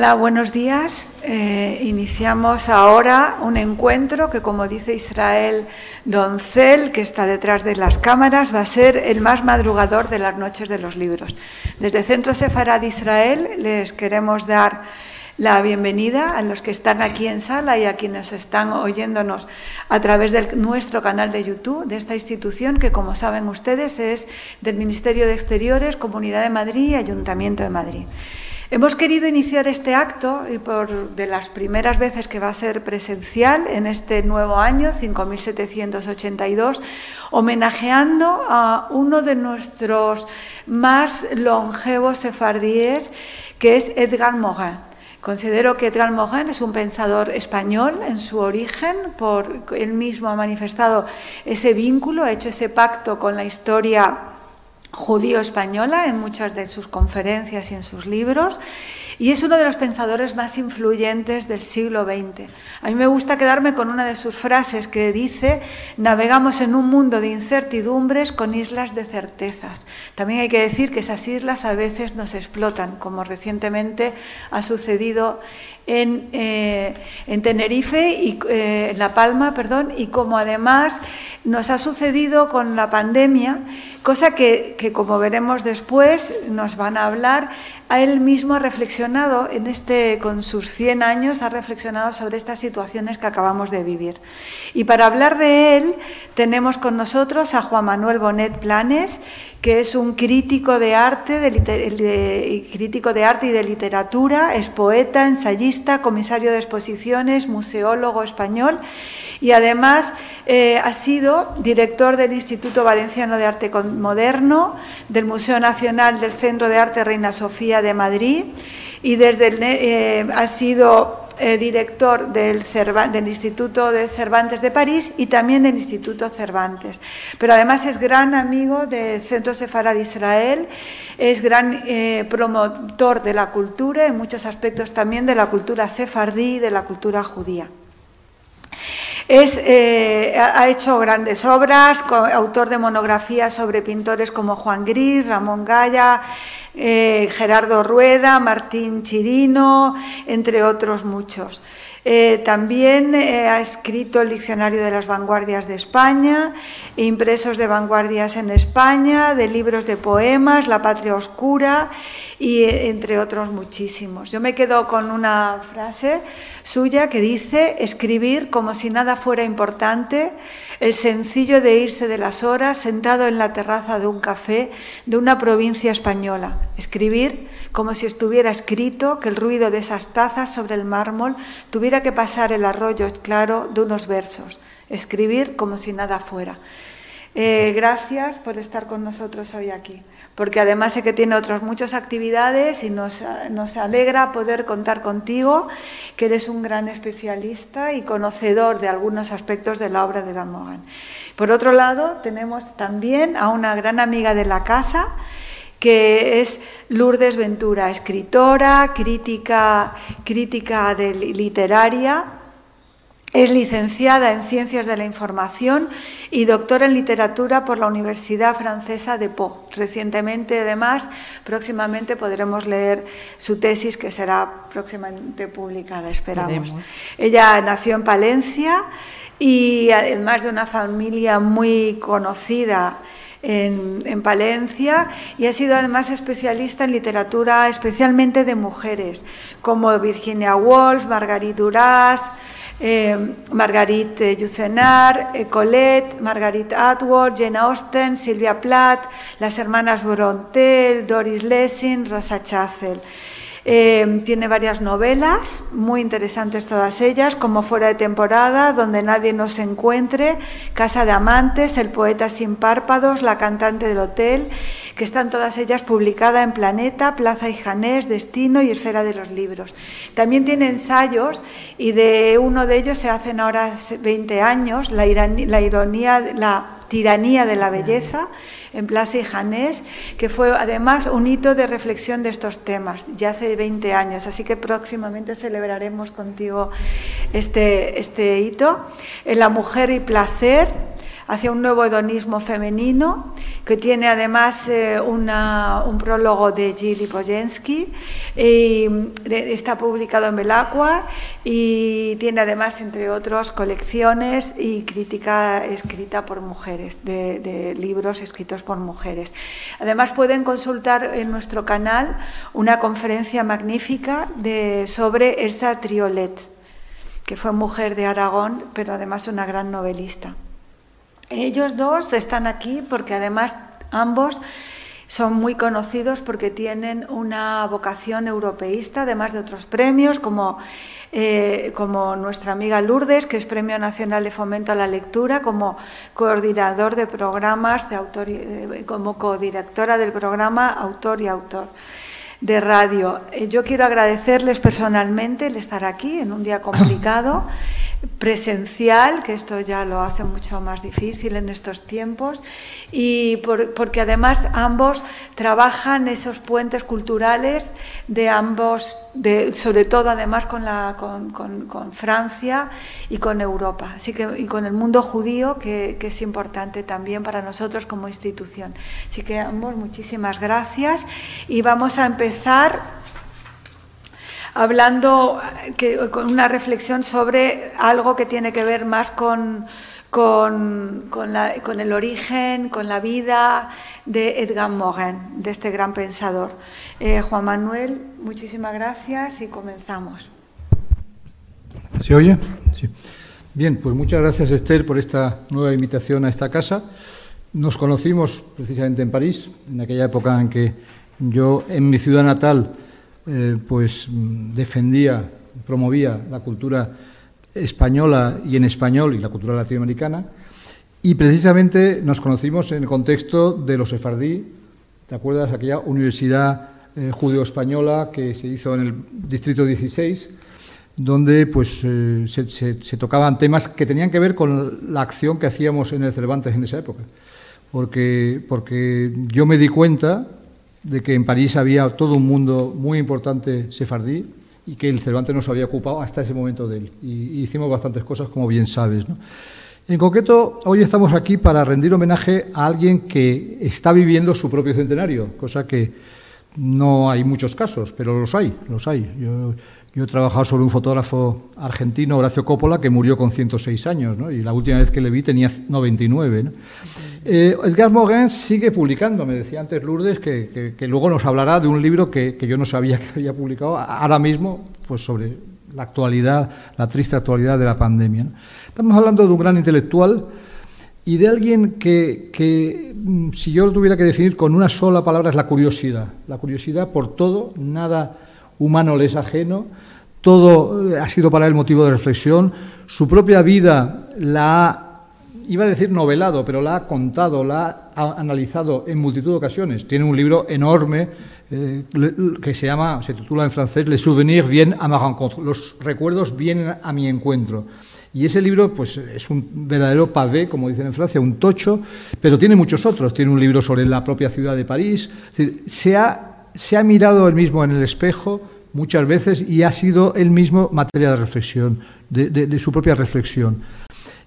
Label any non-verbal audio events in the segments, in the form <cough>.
Hola, buenos días. Eh, iniciamos ahora un encuentro que, como dice Israel Doncel, que está detrás de las cámaras, va a ser el más madrugador de las noches de los libros. Desde Centro Sefarad Israel les queremos dar la bienvenida a los que están aquí en sala y a quienes están oyéndonos a través de nuestro canal de YouTube, de esta institución que, como saben ustedes, es del Ministerio de Exteriores, Comunidad de Madrid y Ayuntamiento de Madrid. Hemos querido iniciar este acto y por de las primeras veces que va a ser presencial en este nuevo año, 5782, homenajeando a uno de nuestros más longevos sefardíes, que es Edgar Morin. Considero que Edgar Morin es un pensador español en su origen, por él mismo ha manifestado ese vínculo, ha hecho ese pacto con la historia judío-española en muchas de sus conferencias y en sus libros, y es uno de los pensadores más influyentes del siglo XX. A mí me gusta quedarme con una de sus frases que dice, navegamos en un mundo de incertidumbres con islas de certezas. También hay que decir que esas islas a veces nos explotan, como recientemente ha sucedido en, eh, en Tenerife y eh, en La Palma, perdón, y como además nos ha sucedido con la pandemia, cosa que, que, como veremos después nos van a hablar, a él mismo ha reflexionado en este con sus 100 años ha reflexionado sobre estas situaciones que acabamos de vivir. Y para hablar de él tenemos con nosotros a Juan Manuel Bonet Planes, que es un crítico de arte, de, crítico de arte y de literatura, es poeta, ensayista, comisario de exposiciones, museólogo español y además eh, ha sido director del Instituto Valenciano de Arte Moderno, del Museo Nacional del Centro de Arte Reina Sofía de Madrid y desde el, eh, ha sido eh, director del, Instituto de Cervantes de París y también del Instituto Cervantes. Pero además es gran amigo del Centro Sefarad de Israel, es gran promotor de la cultura, en muchos aspectos también de la cultura sefardí y de la cultura judía. Es, eh, ha hecho grandes obras, autor de monografías sobre pintores como Juan Gris, Ramón Gaya, eh, Gerardo Rueda, Martín Chirino, entre otros muchos. Eh, también eh, ha escrito el Diccionario de las Vanguardias de España, impresos de vanguardias en España, de libros de poemas, La Patria Oscura y eh, entre otros muchísimos. Yo me quedo con una frase suya que dice, escribir como si nada fuera importante, el sencillo de irse de las horas sentado en la terraza de un café de una provincia española. Escribir como si estuviera escrito que el ruido de esas tazas sobre el mármol tuviera que pasar el arroyo claro de unos versos. Escribir como si nada fuera. Eh, gracias por estar con nosotros hoy aquí, porque además sé que tiene otras muchas actividades y nos, nos, alegra poder contar contigo, que eres un gran especialista y conocedor de algunos aspectos de la obra de Van Mogan. Por otro lado, tenemos también a una gran amiga de la casa, que es Lourdes Ventura, escritora, crítica, crítica literaria, es licenciada en Ciencias de la Información y doctora en Literatura por la Universidad Francesa de Po. Recientemente, además, próximamente podremos leer su tesis que será próximamente publicada, esperamos. Ella nació en Palencia y además de una familia muy conocida en, Palencia y ha sido además especialista en literatura especialmente de mujeres, como Virginia Woolf, Margarit Duras, eh, Marguerite Yourcenar, eh, Colette, Margarit Atwood, Jane Austen, Silvia Plath, las hermanas Bronte, Doris Lessing, Rosa Chazelle. Eh, tiene varias novelas, muy interesantes todas ellas, como Fuera de temporada, Donde nadie nos encuentre, Casa de amantes, El poeta sin párpados, La cantante del hotel, que están todas ellas publicadas en Planeta, Plaza y Janés, Destino y Esfera de los Libros. También tiene ensayos y de uno de ellos se hacen ahora 20 años, La, ironía, la Tiranía de la Belleza en Plaza y Janés, que fue además un hito de reflexión de estos temas, ya hace 20 años, así que próximamente celebraremos contigo este, este hito. En La Mujer y Placer, hacia un nuevo hedonismo femenino, que tiene además eh, un prólogo de Gilly Pojensky, y está publicado en Belacqua y tiene además, entre otros, colecciones y crítica escrita por mujeres, de, libros escritos por mujeres. Además, pueden consultar en nuestro canal una conferencia magnífica sobre Elsa Triolet, que fue mujer de Aragón, pero además una gran novelista. Ellos dos están aquí porque además ambos son muy conocidos porque tienen una vocación europeísta, además de otros premios, como, eh, como nuestra amiga Lourdes, que es Premio Nacional de Fomento a la Lectura, como coordinador de programas, de autor, eh, como codirectora del programa Autor y Autor de radio. Eh, yo quiero agradecerles personalmente el estar aquí en un día complicado <laughs> presencial, que esto ya lo hace mucho más difícil en estos tiempos, y porque además ambos trabajan esos puentes culturales de ambos, de, sobre todo además con, la, con, con, Francia y con Europa, así que, y con el mundo judío, que, que, es importante también para nosotros como institución. Así que ambos, muchísimas gracias y vamos a empezar hablando con una reflexión sobre algo que tiene que ver más con, con, con, el origen, con la vida de Edgar Morin, de este gran pensador. Eh, Juan Manuel, muchísimas gracias y comenzamos. ¿Se oye? Sí. Bien, pues muchas gracias Esther por esta nueva invitación a esta casa. Nos conocimos precisamente en París, en aquella época en que yo en mi ciudad natal eh, pues defendía, promovía la cultura española y en español y la cultura latinoamericana. Y precisamente nos conocimos en el contexto de los sefardí, ¿te acuerdas? Aquella universidad eh, judeo-española que se hizo en el distrito 16, donde pues, eh, se, tocaban temas que tenían que ver con la acción que hacíamos en el Cervantes en esa época. Porque, porque yo me di cuenta de que en París había todo un mundo muy importante sefardí y que el Cervantes no se había ocupado hasta ese momento de él. Y, hicimos bastantes cosas, como bien sabes. En concreto, hoy estamos aquí para rendir homenaje a alguien que está viviendo su propio centenario, cosa que no hay muchos casos, pero los hay, los hay. Yo, yo he trabajado sobre un fotógrafo argentino, Horacio Coppola, que murió con 106 años, ¿no? y la última vez que le vi tenía 99. ¿no? Eh, Edgar Morin sigue publicando, me decía antes Lourdes, que, luego nos hablará de un libro que, yo no sabía <laughs> que había publicado ahora mismo, pues sobre la actualidad, la triste actualidad de la pandemia. Estamos hablando de un gran intelectual y de alguien que, que, mm, si yo lo tuviera que definir con una sola palabra, es la curiosidad. La curiosidad por todo, nada humano le es ajeno, todo eh, ha sido para él motivo de reflexión, su propia vida la ha, iba a decir novelado, pero la ha contado, la ha analizado en multitud de ocasiones. Tiene un libro enorme eh, que se llama, se titula en francés Les souvenirs viennent à ma rencontre, los recuerdos vienen a mi encuentro. Y ese libro pues, es un verdadero pavé, como dicen en Francia, un tocho, pero tiene muchos otros. Tiene un libro sobre la propia ciudad de París. se ha se ha mirado él mismo en el espejo muchas veces y ha sido él mismo materia de reflexión, de, su propia reflexión.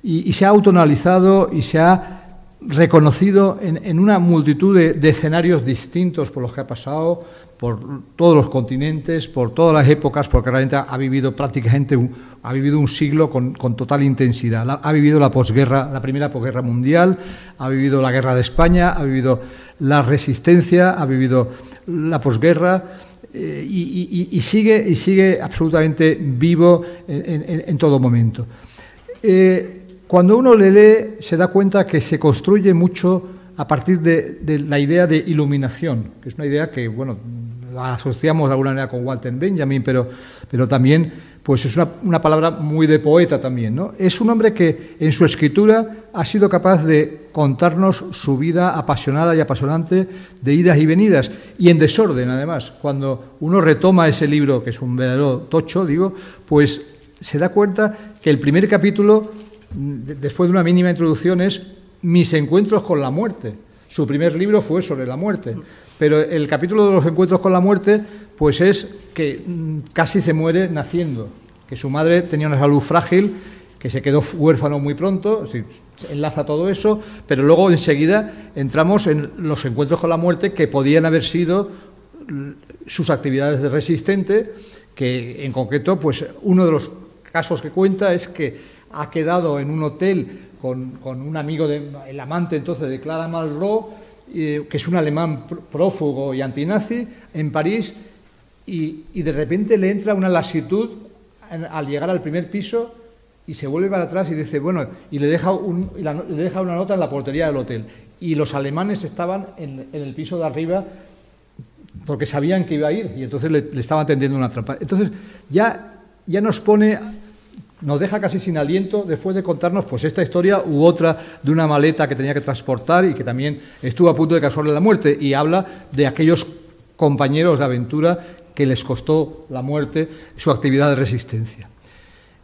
Y, se ha autoanalizado y se ha reconocido en, una multitud de, escenarios distintos por los que ha pasado, por todos los continentes, por todas las épocas, porque realmente ha vivido prácticamente un, ha vivido un siglo con, total intensidad. ha vivido la posguerra, la primera posguerra mundial, ha vivido la guerra de España, ha vivido la resistencia, ha vivido la posguerra eh, y, sigue, y sigue absolutamente vivo en, todo momento. Eh, cuando uno le lee se da cuenta que se construye mucho a partir de, la idea de iluminación, que es una idea que, bueno, la asociamos de alguna manera con Walter Benjamin, pero, pero también pues es una, palabra muy de poeta también. ¿no? Es un hombre que en su escritura ha sido capaz de contarnos su vida apasionada y apasionante de idas y venidas, y en desorden además. Cuando uno retoma ese libro, que es un verdadero tocho, digo, pues se da cuenta que el primer capítulo, después de una mínima introducción, es Mis encuentros con la muerte. Su primer libro fue sobre la muerte, pero el capítulo de los encuentros con la muerte, pues es que mm, casi se muere naciendo, que su madre tenía una salud frágil, que se quedó huérfano muy pronto, enlaza todo eso, pero luego enseguida entramos en los encuentros con la muerte que podían haber sido sus actividades de resistente, que en concreto, pues uno de los casos que cuenta es que ha quedado en un hotel con, un amigo, de, el amante entonces de Clara Malraux, que es un alemán prófugo y antinazi, en París, y, de repente le entra una lasitud al llegar al primer piso y se vuelve para atrás y dice, bueno, y le deja, le deja una nota en la portería del hotel. Y los alemanes estaban en, el piso de arriba porque sabían que iba a ir y entonces le, estaban tendiendo una trampa. Entonces ya, ya nos pone, nos deja casi sin aliento después de contarnos pues esta historia u otra de una maleta que tenía que transportar y que también estuvo a punto de causarle la muerte y habla de aquellos compañeros de aventura que les costó la muerte su actividad de resistencia.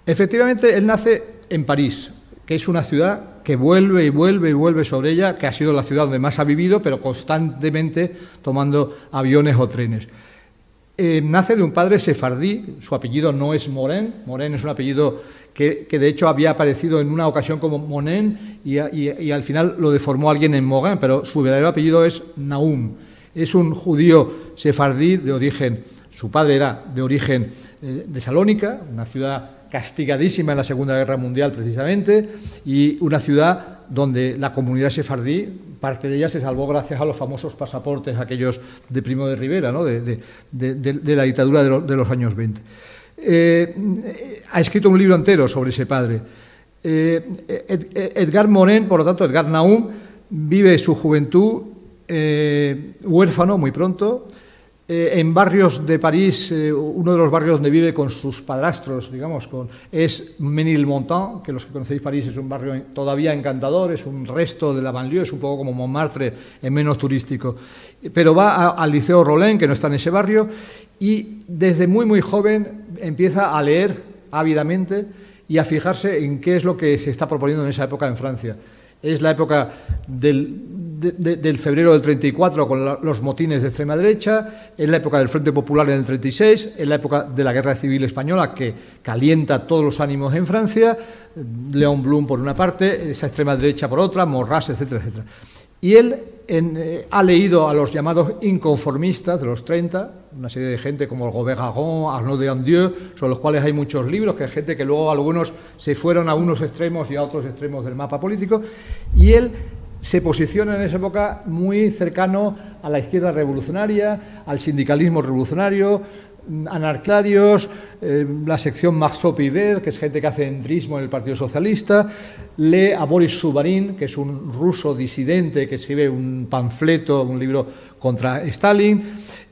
Efectivamente, él nace en París, que es una ciudad que vuelve y vuelve y vuelve sobre ella, que ha sido la ciudad donde más ha vivido, pero constantemente tomando aviones o trenes. Eh, nace de un padre sefardí, su apellido no es Moren, Moren es un apellido que, de hecho había aparecido en una ocasión como Monen y, al final lo deformó alguien en Morin, pero su verdadero apellido es Naum. Es un judío sefardí de origen, su padre era de origen eh, de Salónica, una ciudad castigadísima en la Segunda Guerra Mundial precisamente, y una ciudad donde la comunidad sefardí, parte de ella se salvó gracias a los famosos pasaportes, aquellos de Primo de Rivera, ¿no? de, la dictadura de, los años 20. Eh, ha escrito un libro entero sobre ese padre. Eh, Edgar Moren, por lo tanto, Edgar Naum, vive su juventud eh, huérfano muy pronto, eh, en barrios de París, eh, uno de los barrios donde vive con sus padrastros, digamos, con, es Menilmontant, que los que conocéis París es un barrio todavía encantador, es un resto de la banlieue, es un poco como Montmartre, en menos turístico. Pero va al Liceo Rollin, que no está en ese barrio, y desde muy, muy joven empieza a leer ávidamente y a fijarse en qué es lo que se está proponiendo en esa época en Francia. Es la época del, del febrero del 34 con los motines de extrema derecha, es la época del Frente Popular en el 36, es la época de la Guerra Civil Española que calienta todos los ánimos en Francia, León Blum por una parte, esa extrema derecha por otra, Morras, etcétera, etcétera. Y él eh, ha leído a los llamados inconformistas de los 30, una serie de gente como Gobert Garon, Arnaud de Andieu, sobre los cuales hay muchos libros, que hay gente que luego algunos se fueron a unos extremos y a otros extremos del mapa político, y él se posiciona en esa época muy cercano a la izquierda revolucionaria, al sindicalismo revolucionario, mm, anarquarios, eh, la sección Marceau Piver, que es gente que hace entrismo en el Partido Socialista, lee a Boris Subarin, que es un ruso disidente que escribe un panfleto, un libro contra Stalin,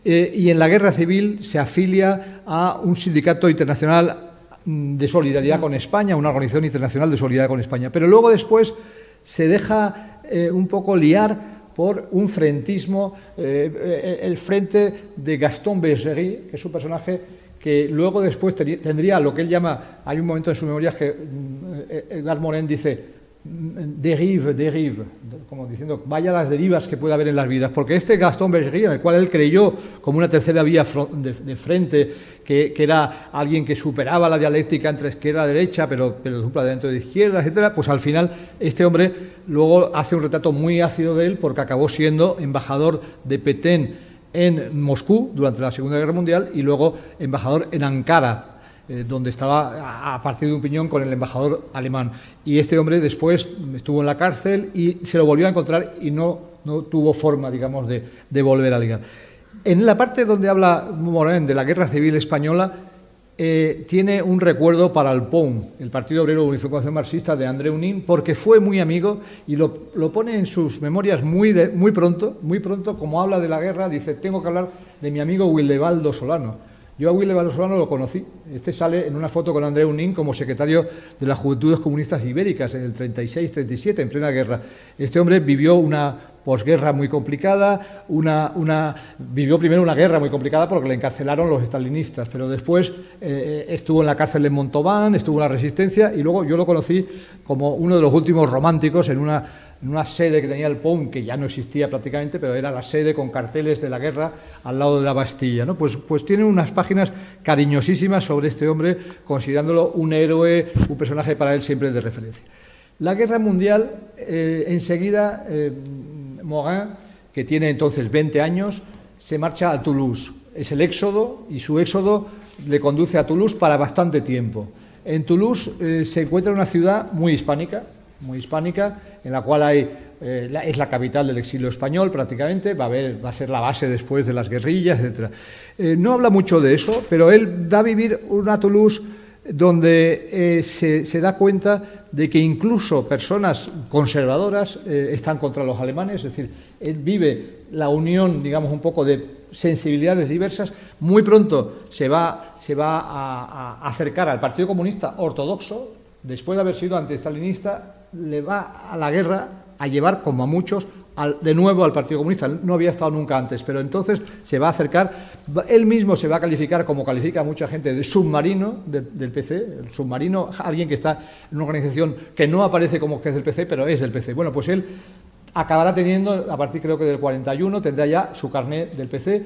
eh, y en la guerra civil se afilia a un sindicato internacional mm, de solidaridad con España, una organización internacional de solidaridad con España. Pero luego después se deja eh, un poco liar por un frentismo, eh, eh, el frente de Gaston Bergerie, que es un personaje que luego después tendría lo que él llama, hay un momento en su memoria que mm, Edgar Morin dice, derive, derive, como diciendo, vaya las derivas que puede haber en las vidas, porque este Gastón Bergerie, en el cual él creyó como una tercera vía de, frente, que, era alguien que superaba la dialéctica entre izquierda y derecha, pero, pero de un planteamiento de izquierda, etcétera, pues al final este hombre luego hace un retrato muy ácido de él porque acabó siendo embajador de Petén en Moscú durante la Segunda Guerra Mundial y luego embajador en Ankara eh, donde estaba a partir de un piñón con el embajador alemán. Y este hombre después estuvo en la cárcel y se lo volvió a encontrar y no, no tuvo forma, digamos, de, de volver a ligar. En la parte donde habla Morán de la Guerra Civil Española, eh, tiene un recuerdo para el el Partido Obrero de Unificación Marxista de André Unín, porque fue muy amigo y lo, lo pone en sus memorias muy, muy pronto, muy pronto, como habla de la guerra, dice, tengo que hablar de mi amigo Wildebaldo Solano yo a Willy Valosolano lo conocí. Este sale en una foto con André Unín como secretario de las Juventudes Comunistas Ibéricas en el 36-37, en plena guerra. Este hombre vivió una posguerra muy complicada, una, vivió primero una guerra muy complicada porque le encarcelaron los estalinistas, pero después eh, estuvo en la cárcel de Montauban, estuvo en la resistencia y luego yo lo conocí como uno de los últimos románticos en una en sede que tenía el POUM, que ya no existía prácticamente, pero era la sede con carteles de la guerra al lado de la Bastilla. ¿no? Pues, pues tiene unas páginas cariñosísimas sobre este hombre, considerándolo un héroe, un personaje para él siempre de referencia. La guerra mundial, eh, enseguida, eh, Morin, que tiene entonces 20 años, se marcha a Toulouse. Es el éxodo y su éxodo le conduce a Toulouse para bastante tiempo. En Toulouse eh, se encuentra una ciudad muy hispánica, muy hispánica, en la cual hay, eh, es la capital del exilio español prácticamente, va a, va a ser la base después de las guerrillas, etc. Eh, no habla mucho de eso, pero él va a vivir una Toulouse donde eh, se, da cuenta de que incluso personas conservadoras están contra los alemanes, es decir, él vive la unión, digamos, un poco de sensibilidades diversas, muy pronto se va, se va a, a acercar al Partido Comunista Ortodoxo, después de haber sido antiestalinista, le va a la guerra a llevar, como a muchos, de nuevo al Partido Comunista. No había estado nunca antes, pero entonces se va a acercar. Él mismo se va a calificar, como califica mucha gente, de submarino del PC, el submarino, alguien que está en una organización que no aparece como que es del PC, pero es del PC. Bueno, pues él acabará teniendo, a partir creo que del 41, tendrá ya su carnet del PC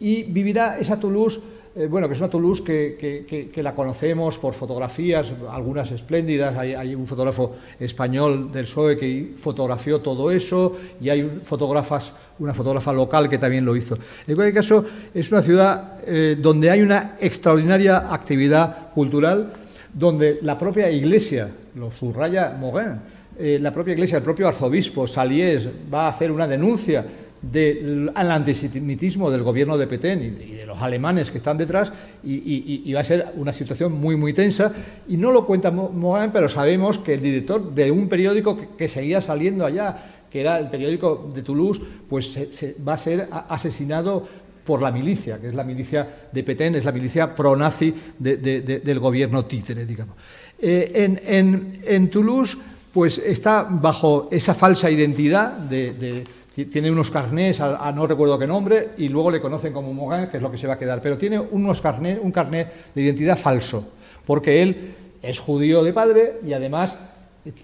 y vivirá esa Toulouse eh, bueno, que es una Toulouse que, la conocemos por fotografías, algunas espléndidas. Hay, un fotógrafo español del PSOE que fotografió todo eso y hay fotógrafas, una fotógrafa local que también lo hizo. En cualquier caso, es una ciudad eh, donde hay una extraordinaria actividad cultural, donde la propia iglesia, lo subraya Morin, eh, la propia iglesia, el propio arzobispo Saliés va a hacer una denuncia del antisemitismo del gobierno de Petén y de, los alemanes que están detrás y, va a ser una situación muy muy tensa y no lo cuenta Morin pero sabemos que el director de un periódico que, seguía saliendo allá que era el periódico de Toulouse pues va a ser asesinado por la milicia, que es la milicia de Petén, es la milicia pro-nazi del gobierno títere, digamos. Eh, en, Toulouse, pues está bajo esa falsa identidad de tiene unos carnés, a, no recuerdo qué nombre, y luego le conocen como Morin, que es lo que se va a quedar. Pero tiene unos carné, un carnet de identidad falso, porque él es judío de padre y además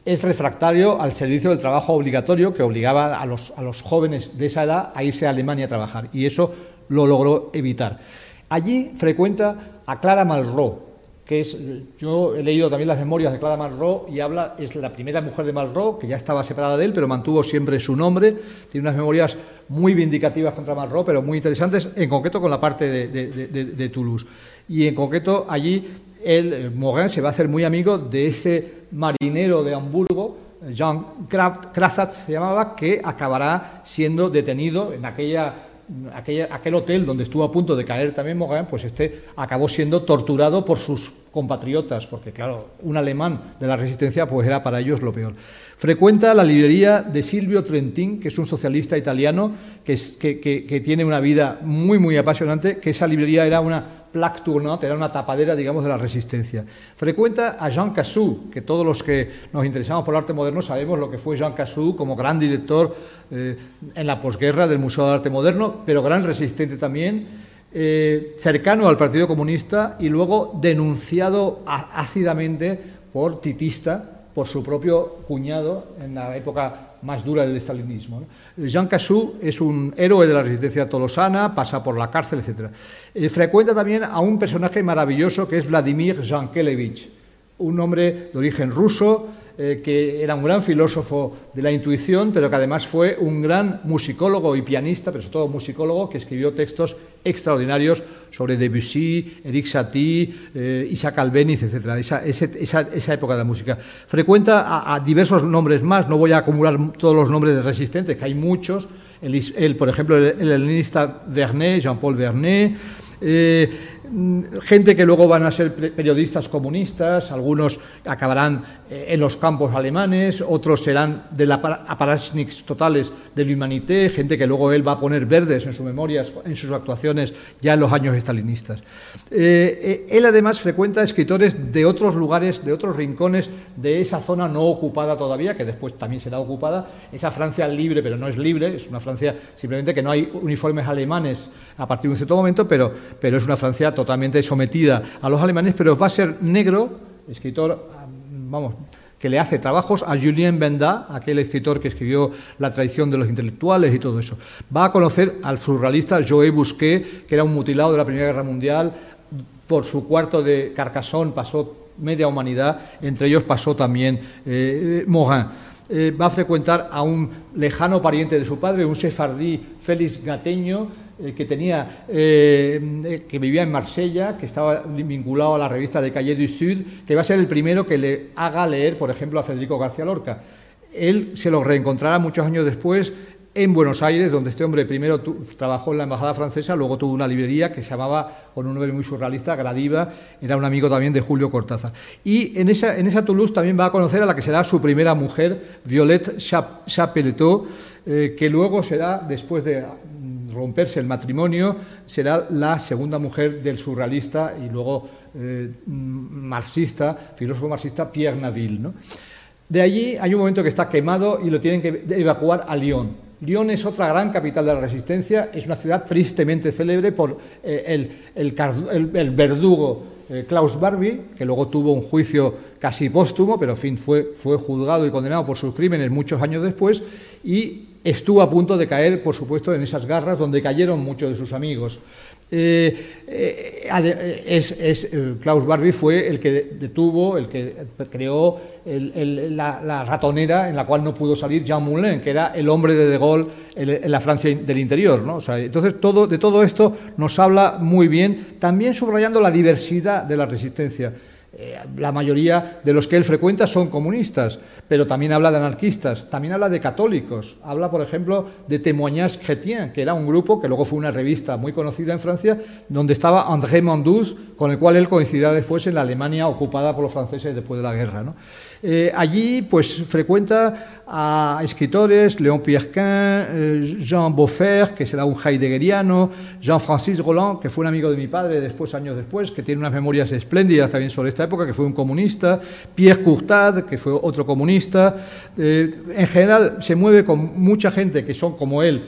es refractario al servicio del trabajo obligatorio que obligaba a los, a los jóvenes de esa edad a irse a Alemania a trabajar. Y eso lo logró evitar. Allí frecuenta a Clara Malraux, que es, yo he leído también las memorias de Clara Malraux y habla, es la primera mujer de Malraux, que ya estaba separada de él, pero mantuvo siempre su nombre, tiene unas memorias muy vindicativas contra Malraux, pero muy interesantes, en concreto con la parte de, Toulouse. Y en concreto allí, el eh, Morin se va a hacer muy amigo de ese marinero de Hamburgo, Jean Krasatz se llamaba, que acabará siendo detenido en aquella aquel hotel donde estuvo a punto de caer también Morin, pues este acabó siendo torturado por sus compatriotas, porque claro, un alemán de la resistencia pues era para ellos lo peor. Frecuenta la librería de Silvio Trentin, que es un socialista italiano que, que, tiene una vida muy, muy apasionante, que esa librería era una plaque tournante, era una tapadera, digamos, de la resistencia. Frecuenta a Jean Cassou, que todos los que nos interesamos por el arte moderno sabemos lo que fue Jean Cassou como gran director eh, en la posguerra del Museo de Arte Moderno, pero gran resistente también, eh, cercano al Partido Comunista y luego denunciado ácidamente por titista, por su propio cuñado en la época más dura del estalinismo. Jean Cassou es un héroe de la resistencia tolosana, pasa por la cárcel, etc. Eh, frecuenta también a un personaje maravilloso que es Vladimir Jankelevich, un hombre de origen ruso, eh, que era un gran filósofo de la intuición, pero que además fue un gran musicólogo y pianista, pero sobre todo musicólogo, que escribió textos extraordinarios sobre Debussy, Eric Satie, eh, Isaac Albeniz, etc. Esa, esa, época de la música. Frecuenta a, diversos nombres más, no voy a acumular todos los nombres de resistentes, que hay muchos. El, por ejemplo, el, helenista Vernet, Jean-Paul Vernet. Eh, mm, gente que luego van a ser periodistas comunistas, algunos acabarán en los campos alemanes, otros serán de la aparatniks totales de Humanité, gente que luego él va a poner verdes en sus memorias, en sus actuaciones ya en los años estalinistas. Eh, él además frecuenta escritores de otros lugares, de otros rincones de esa zona no ocupada todavía, que después también será ocupada, esa Francia libre, pero no es libre, es una Francia simplemente que no hay uniformes alemanes a partir de un cierto momento, pero, pero es una Francia totalmente sometida a los alemanes, pero va a ser negro, escritor, vamos, que le hace trabajos a Julien Benda, aquel escritor que escribió La traición de los intelectuales y todo eso. Va a conocer al surrealista Joé Busquet, que era un mutilado de la Primera Guerra Mundial, por su cuarto de Carcassonne pasó media humanidad, entre ellos pasó también eh, Morin. Eh, va a frecuentar a un lejano pariente de su padre, un sefardí Félix Gateño, eh, que, tenía, eh, que vivía en Marsella, que estaba vinculado a la revista de Calle du Sud, que va a ser el primero que le haga leer, por ejemplo, a Federico García Lorca. Él se lo reencontrará muchos años después en Buenos Aires, donde este hombre primero trabajó en la embajada francesa, luego tuvo una librería que se llamaba, con un nombre muy surrealista, Gradiva, era un amigo también de Julio Cortázar. Y en esa, en esa Toulouse también va a conocer a la que será su primera mujer, Violette Chapeletot, eh, que luego será, después de romperse el matrimonio, será la segunda mujer del surrealista y luego eh, marxista, filósofo marxista Pierre Naville. De allí hay un momento que está quemado y lo tienen que evacuar a Lyon. Lyon es otra gran capital de la resistencia, es una ciudad tristemente célebre por eh, el, verdugo eh, Klaus Barbie, que luego tuvo un juicio casi póstumo, pero fin fue, fue juzgado y condenado por sus crímenes muchos años después, y estuvo a punto de caer, por supuesto, en esas garras donde cayeron muchos de sus amigos. Eh, eh, es, eh, Klaus Barbie fue el que detuvo, el que creó la, ratonera en la cual no pudo salir Jean Moulin, que era el hombre de De Gaulle en, la Francia del interior. entonces, todo, de todo esto nos habla muy bien, también subrayando la diversidad de la resistencia. Eh, la mayoría de los que él frecuenta son comunistas, pero también habla de anarquistas, también habla de católicos, habla, por ejemplo, de Témoignages Chrétiens, que era un grupo que luego fue una revista muy conocida en Francia, donde estaba André Mandous, con el cual él coincidirá después en la Alemania ocupada por los franceses después de la guerra. Eh, allí, pues, frecuenta a escritores, Léon Pierquin, eh, Jean Beaufort, que será un heideggeriano, Jean-Francis Roland, que fue un amigo de mi padre después, años después, que tiene unas memorias espléndidas también sobre esta época, que fue un comunista, Pierre Courtade, que fue otro comunista. Eh, en general se mueve con mucha gente que son como él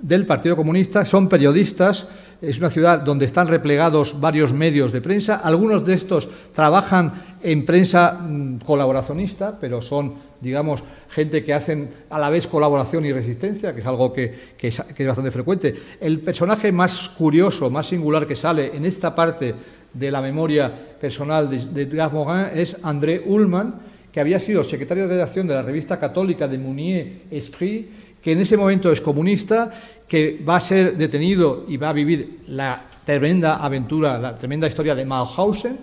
del Partido Comunista, son periodistas, es una ciudad donde están replegados varios medios de prensa, algunos de estos trabajan en prensa mm, colaboracionista, pero son digamos, gente que hacen a la vez colaboración y resistencia, que es algo que, es, bastante frecuente. El personaje más curioso, más singular que sale en esta parte de la memoria personal de, de Morin es André Ullmann, que había sido secretario de redacción de la revista católica de Mounier Esprit, que en ese momento es comunista, que va a ser detenido y va a vivir la tremenda aventura, la tremenda historia de Mauthausen,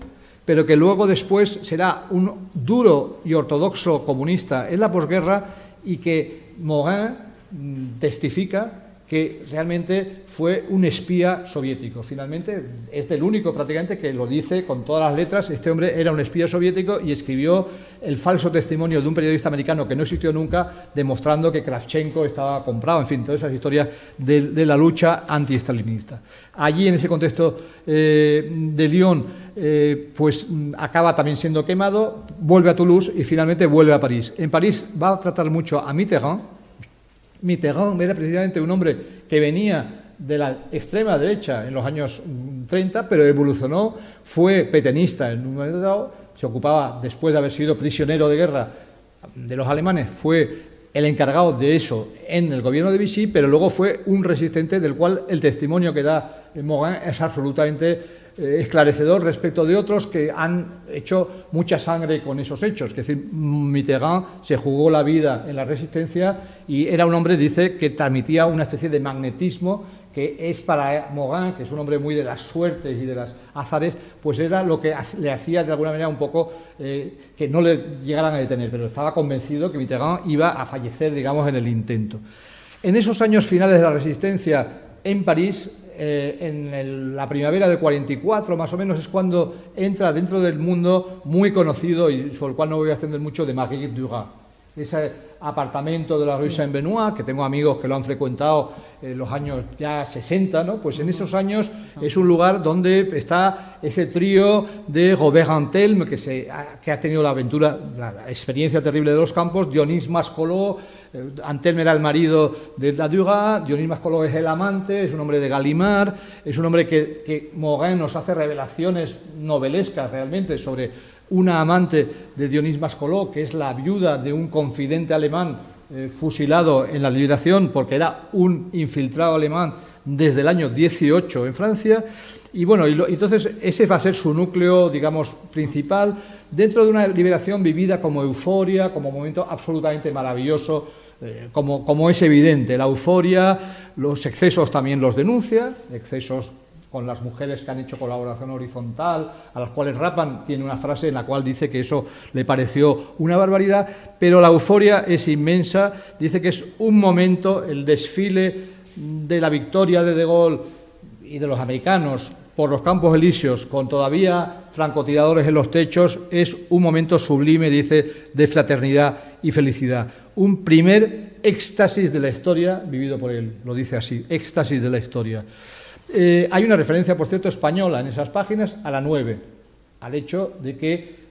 pero que luego después será un duro y ortodoxo comunista en la posguerra y que Morin mm, testifica que realmente fue un espía soviético. Finalmente, es el único prácticamente que lo dice con todas las letras. Este hombre era un espía soviético y escribió el falso testimonio de un periodista americano que no existió nunca, demostrando que Kravchenko estaba comprado. En fin, todas esas historias de, la lucha anti-estalinista. Allí, en ese contexto eh, de Lyon, eh, pues acaba también siendo quemado, vuelve a Toulouse y finalmente vuelve a París. En París va a tratar mucho a Mitterrand, Mitterrand era precisamente un hombre que venía de la extrema derecha en los años 30, pero evolucionó, fue petenista en un momento dado, se ocupaba, después de haber sido prisionero de guerra de los alemanes, fue el encargado de eso en el gobierno de Vichy, pero luego fue un resistente del cual el testimonio que da Morin es absolutamente eh, esclarecedor respecto de otros que han hecho mucha sangre con esos hechos. Es decir, Mitterrand se jugó la vida en la resistencia y era un hombre, dice, que transmitía una especie de magnetismo que es para Morin, que es un hombre muy de las suertes y de las azares, pues era lo que le hacía de alguna manera un poco eh, que no le llegaran a detener, pero estaba convencido que Mitterrand iba a fallecer, digamos, en el intento. En esos años finales de la resistencia en París, eh, en la primavera del 44, más o menos, es cuando entra dentro del mundo muy conocido y sobre el cual no voy a extender mucho, de Marguerite Duras. Ese apartamento de la Rue Saint-Benoît, que tengo amigos que lo han frecuentado en los años ya 60, ¿no? pues en esos años es un lugar donde está ese trío de Robert Antelme, que, se, que ha tenido la aventura, la experiencia terrible de los campos, Dionys Mascoló, eh, Antelme era el marido de la Duga, Dionís Mascoló es el amante, es un hombre de Galimar, es un hombre que, que Morin nos hace revelaciones novelescas realmente sobre una amante de Dionís Mascoló, que es la viuda de un confidente alemán eh, fusilado en la liberación porque era un infiltrado alemán desde el año 18 en Francia. Y bueno, entonces ese va a ser su núcleo, digamos, principal, dentro de una liberación vivida como euforia, como momento absolutamente maravilloso eh, como, es evidente, la euforia, los excesos también los denuncia, excesos con las mujeres que han hecho colaboración horizontal, a las cuales Rapan tiene una frase en la cual dice que eso le pareció una barbaridad, pero la euforia es inmensa, dice que es un momento, el desfile de la victoria de De Gaulle y de los americanos por los campos elíseos, con todavía francotiradores en los techos, es un momento sublime, dice, de fraternidad y felicidad un primer éxtasis de la historia vivido por él, lo dice así, éxtasis de la historia. Eh, hay una referencia, por cierto, española en esas páginas a la 9, al hecho de que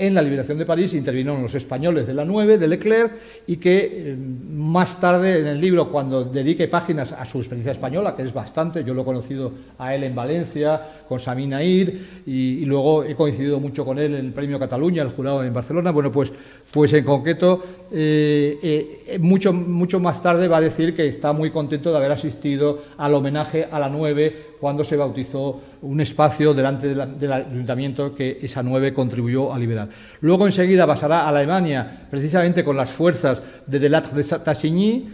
en la liberación de París intervinieron los españoles de la 9, de Leclerc, y que eh, más tarde en el libro, cuando dedique páginas a su experiencia española, que es bastante, yo lo he conocido a él en Valencia, con Samina Ir, y, luego he coincidido mucho con él en el Premio Cataluña, el jurado en Barcelona, bueno, pues, pues en concreto, eh, eh, mucho, mucho más tarde va a decir que está muy contento de haber asistido al homenaje a la 9 cuando se bautizó un espacio delante del ayuntamiento que esa nueve contribuyó a liberar. Luego enseguida pasará a Alemania, precisamente con las fuerzas de Delattre de Tassigny,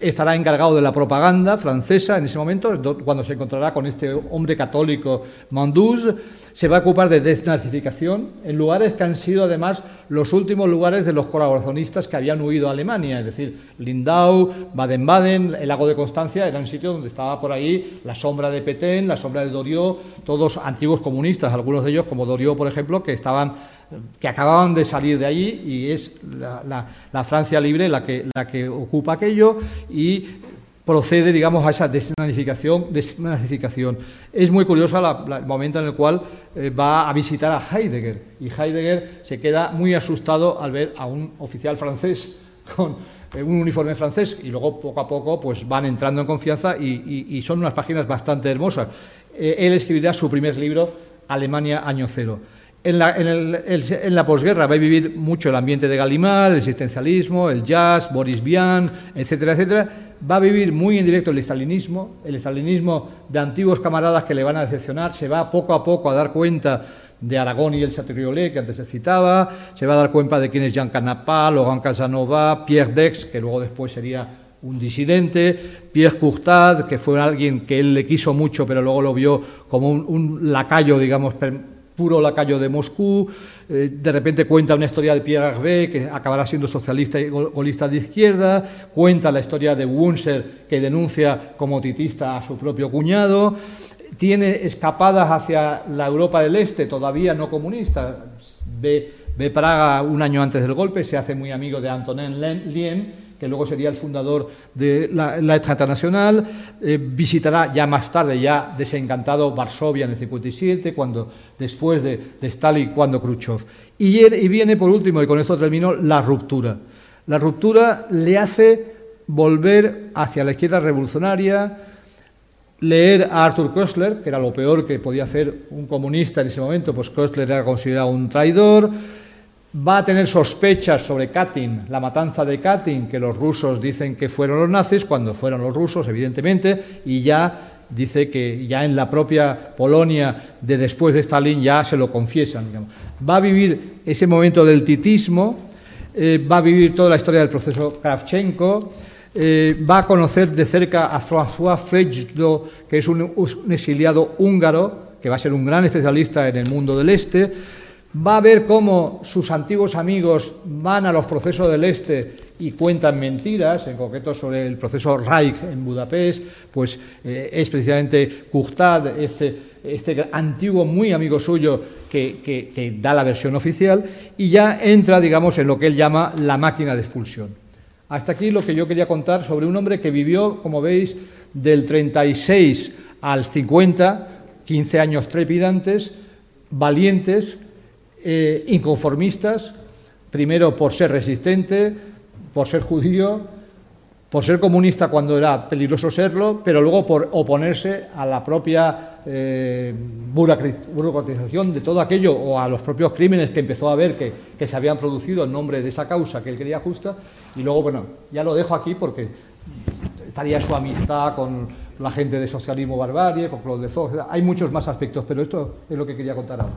estará encargado de la propaganda francesa en ese momento, cuando se encontrará con este hombre católico Manduz, se va a ocupar de desnazificación en lugares que han sido además los últimos lugares de los colaboracionistas que habían huido a Alemania, es decir, Lindau, Baden-Baden, el lago de Constancia, eran sitios donde estaba por ahí la sombra de Petén, la sombra de Doriot, todos antiguos comunistas, algunos de ellos como Doriot, por ejemplo, que estaban que acababan de salir de allí y es la, Francia libre la que, la que ocupa aquello y procede, digamos, a esa desnazificación. Es muy curioso el momento en el cual eh, va a visitar a Heidegger y Heidegger se queda muy asustado al ver a un oficial francés <laughs> con eh, un uniforme francés y luego poco a poco pues van entrando en confianza y, son unas páginas bastante hermosas. Eh, él escribirá su primer libro, Alemania año cero. En la, posguerra va a vivir mucho el ambiente de Galimar, el existencialismo, el jazz, Boris Vian, etcétera, etcétera. Va a vivir muy en directo el estalinismo, el estalinismo de antiguos camaradas que le van a decepcionar. Se va poco a poco a dar cuenta de Aragón y el Chateaubriand que antes se citaba. Se va a dar cuenta de quién es Jean Canapá, Laurent Casanova, Pierre Dex, que luego después sería un disidente, Pierre Courtad, que fue alguien que él le quiso mucho, pero luego lo vio como un lacayo, digamos, puro lacayo de Moscú, eh, de repente cuenta una historia de Pierre Hervé, que acabará siendo socialista y golista de izquierda, cuenta la historia de Wunser, que denuncia como titista a su propio cuñado, tiene escapadas hacia la Europa del Este, todavía no comunista, ve, ve Praga un año antes del golpe, se hace muy amigo de Antonin Lien, que luego sería el fundador de la, la Internacional, eh, visitará ya más tarde, ya desencantado, Varsovia en el 57, cuando, después de, Stalin, cuando Khrushchev. Y, y viene, por último, y con esto termino, la ruptura. La ruptura le hace volver hacia la izquierda revolucionaria, leer a Arthur Koestler, que era lo peor que podía hacer un comunista en ese momento, pues Koestler era considerado un traidor, va a tener sospechas sobre Katyn, la matanza de Katyn, que los rusos dicen que fueron los nazis, cuando fueron los rusos, evidentemente, y ya dice que ya en la propia Polonia de después de Stalin ya se lo confiesan. Va a vivir ese momento del titismo, eh, va a vivir toda la historia del proceso Kravchenko, eh, va a conocer de cerca a François Fejdo, que es un exiliado húngaro, que va a ser un gran especialista en el mundo del Este, va a ver cómo sus antiguos amigos van a los procesos del Este y cuentan mentiras, en concreto sobre el proceso Reich en Budapest, pues eh, es precisamente Courtad, este, este antiguo muy amigo suyo, que, que, da la versión oficial, y ya entra, digamos, en lo que él llama la máquina de expulsión. Hasta aquí lo que yo quería contar sobre un hombre que vivió, como veis, del 36 al 50, 15 años trepidantes, valientes, eh, inconformistas, primero por ser resistente, por ser judío, por ser comunista cuando era peligroso serlo, pero luego por oponerse a la propia eh, burocratización de todo aquello o a los propios crímenes que empezó a ver que, que, se habían producido en nombre de esa causa que él quería justa. Y luego, bueno, ya lo dejo aquí porque estaría su amistad con la gente de socialismo barbarie, con Claude de Hay muchos más aspectos, pero esto es lo que quería contar ahora.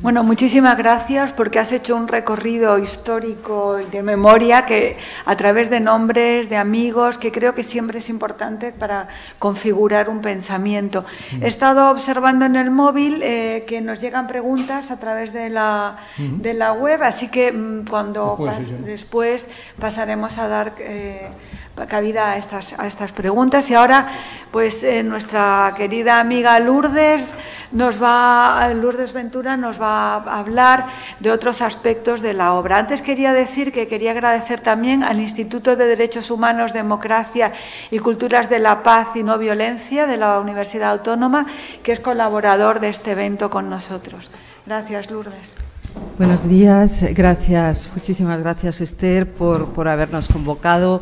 Bueno, muchísimas gracias porque has hecho un recorrido histórico de memoria que a través de nombres, de amigos, que creo que siempre es importante para configurar un pensamiento. He estado observando en el móvil eh, que nos llegan preguntas a través de la, de la web, así que mm, cuando después pasaremos a dar... Eh, cabida a estas, a estas preguntas. Y ahora, pues eh, nuestra querida amiga Lourdes nos va, Lourdes Ventura nos va a hablar de otros aspectos de la obra. Antes quería decir que quería agradecer también al Instituto de Derechos Humanos, Democracia y Culturas de la Paz y No Violencia de la Universidad Autónoma, que es colaborador de este evento con nosotros. Gracias, Lourdes. Buenos días, gracias, muchísimas gracias Esther por, habernos convocado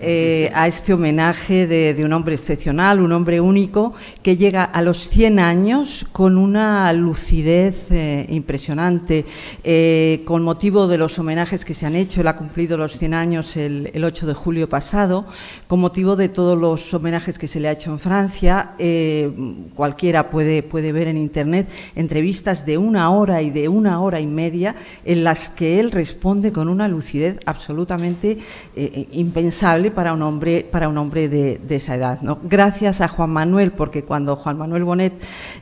eh, a este homenaje de, un hombre excepcional, un hombre único que llega a los 100 años con una lucidez eh, impresionante. Eh, con motivo de los homenajes que se han hecho, él ha cumplido los 100 años el, 8 de julio pasado, con motivo de todos los homenajes que se le ha hecho en Francia, cualquiera puede, puede ver en Internet entrevistas de una hora y de una hora y media en las que él responde con una lucidez absolutamente eh, eh, impensable para un hombre, para un hombre de, esa edad. ¿no? Gracias a Juan Manuel, porque cuando Juan Manuel Bonet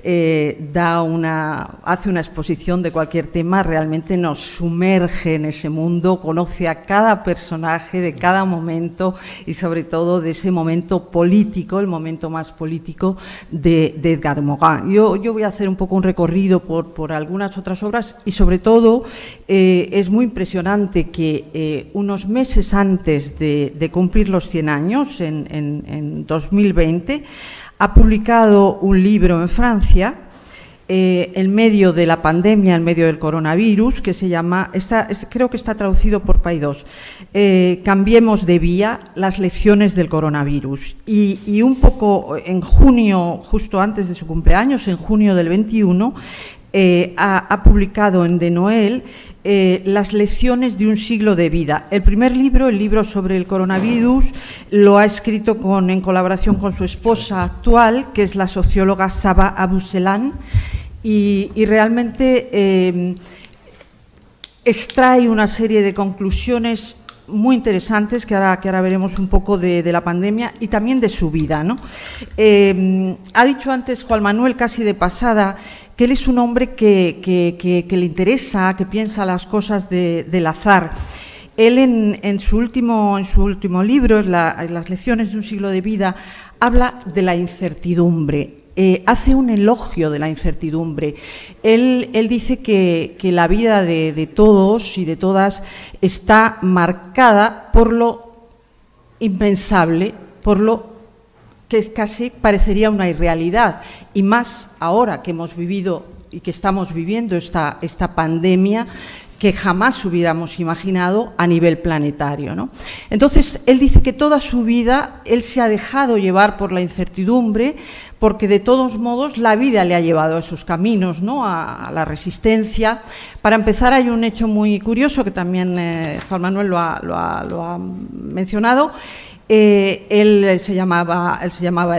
eh, da una, hace una exposición de cualquier tema, realmente nos sumerge en ese mundo, conoce a cada personaje de cada momento y sobre todo de ese momento político, el momento más político de, Edgar Morin. Yo, yo voy a hacer un poco un recorrido por, por algunas otras obras y sobre todo eh, es muy impresionante que eh, unos meses antes de, cumplir los 100 años, en, 2020, ha publicado un libro en Francia, eh, en medio de la pandemia, en medio del coronavirus, que se llama, creo que está traducido por Paidós, Cambiemos de vía, las lecciones del coronavirus. Y, un poco en junio, justo antes de su cumpleaños, en junio del 21, eh, ha, publicado en De Noel eh, las lecciones de un siglo de vida. El primer libro, el libro sobre el coronavirus, lo ha escrito con, en colaboración con su esposa actual, que es la socióloga Saba Abuselán, y, realmente eh, extrae una serie de conclusiones muy interesantes que ahora, que ahora veremos un poco de, la pandemia y también de su vida. ¿no? ha dicho antes Juan Manuel, casi de pasada, él es un hombre que, le interesa, que piensa las cosas del azar. Él en, su último, en su último libro, las lecciones de un siglo de vida, habla de la incertidumbre. Eh, hace un elogio de la incertidumbre. Él, dice que, la vida de, de, todos y de todas está marcada por lo impensable, por lo que casi parecería una irrealidad. Y más ahora que hemos vivido y que estamos viviendo esta, esta pandemia que jamás hubiéramos imaginado a nivel planetario. ¿no? Entonces, él dice que toda su vida él se ha dejado llevar por la incertidumbre, porque de todos modos la vida le ha llevado a esos caminos, ¿no? a, la resistencia. Para empezar, hay un hecho muy curioso que también eh, Juan Manuel lo ha, lo ha mencionado, eh, él, se llamaba,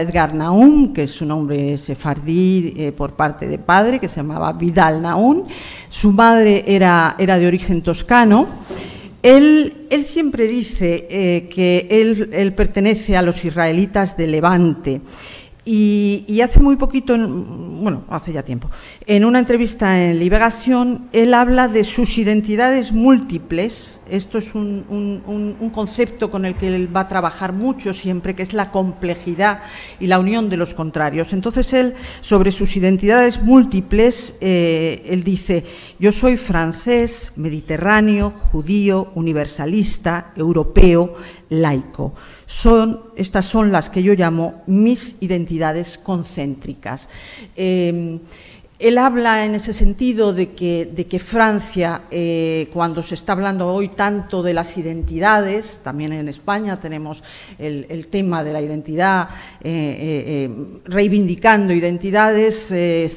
Edgar Naum, que es un nombre sefardí eh, por parte de padre, que se llamaba Vidal Naum. Su madre era, de origen toscano. Él, siempre dice eh, que él, pertenece a los israelitas de Levante Y, hace muy poquito, bueno, hace ya tiempo, en una entrevista en Liberación, él habla de sus identidades múltiples. Esto es un, concepto con el que él va a trabajar mucho siempre, que es la complejidad y la unión de los contrarios. Entonces él, sobre sus identidades múltiples, eh, él dice, yo soy francés, mediterráneo, judío, universalista, europeo, laico. Son, estas son las que yo llamo mis identidades concéntricas. Em, él habla en ese sentido de que, de que Francia, eh, cuando se está hablando hoy tanto de las identidades, también en España tenemos el, tema de la identidad, eh, eh, reivindicando identidades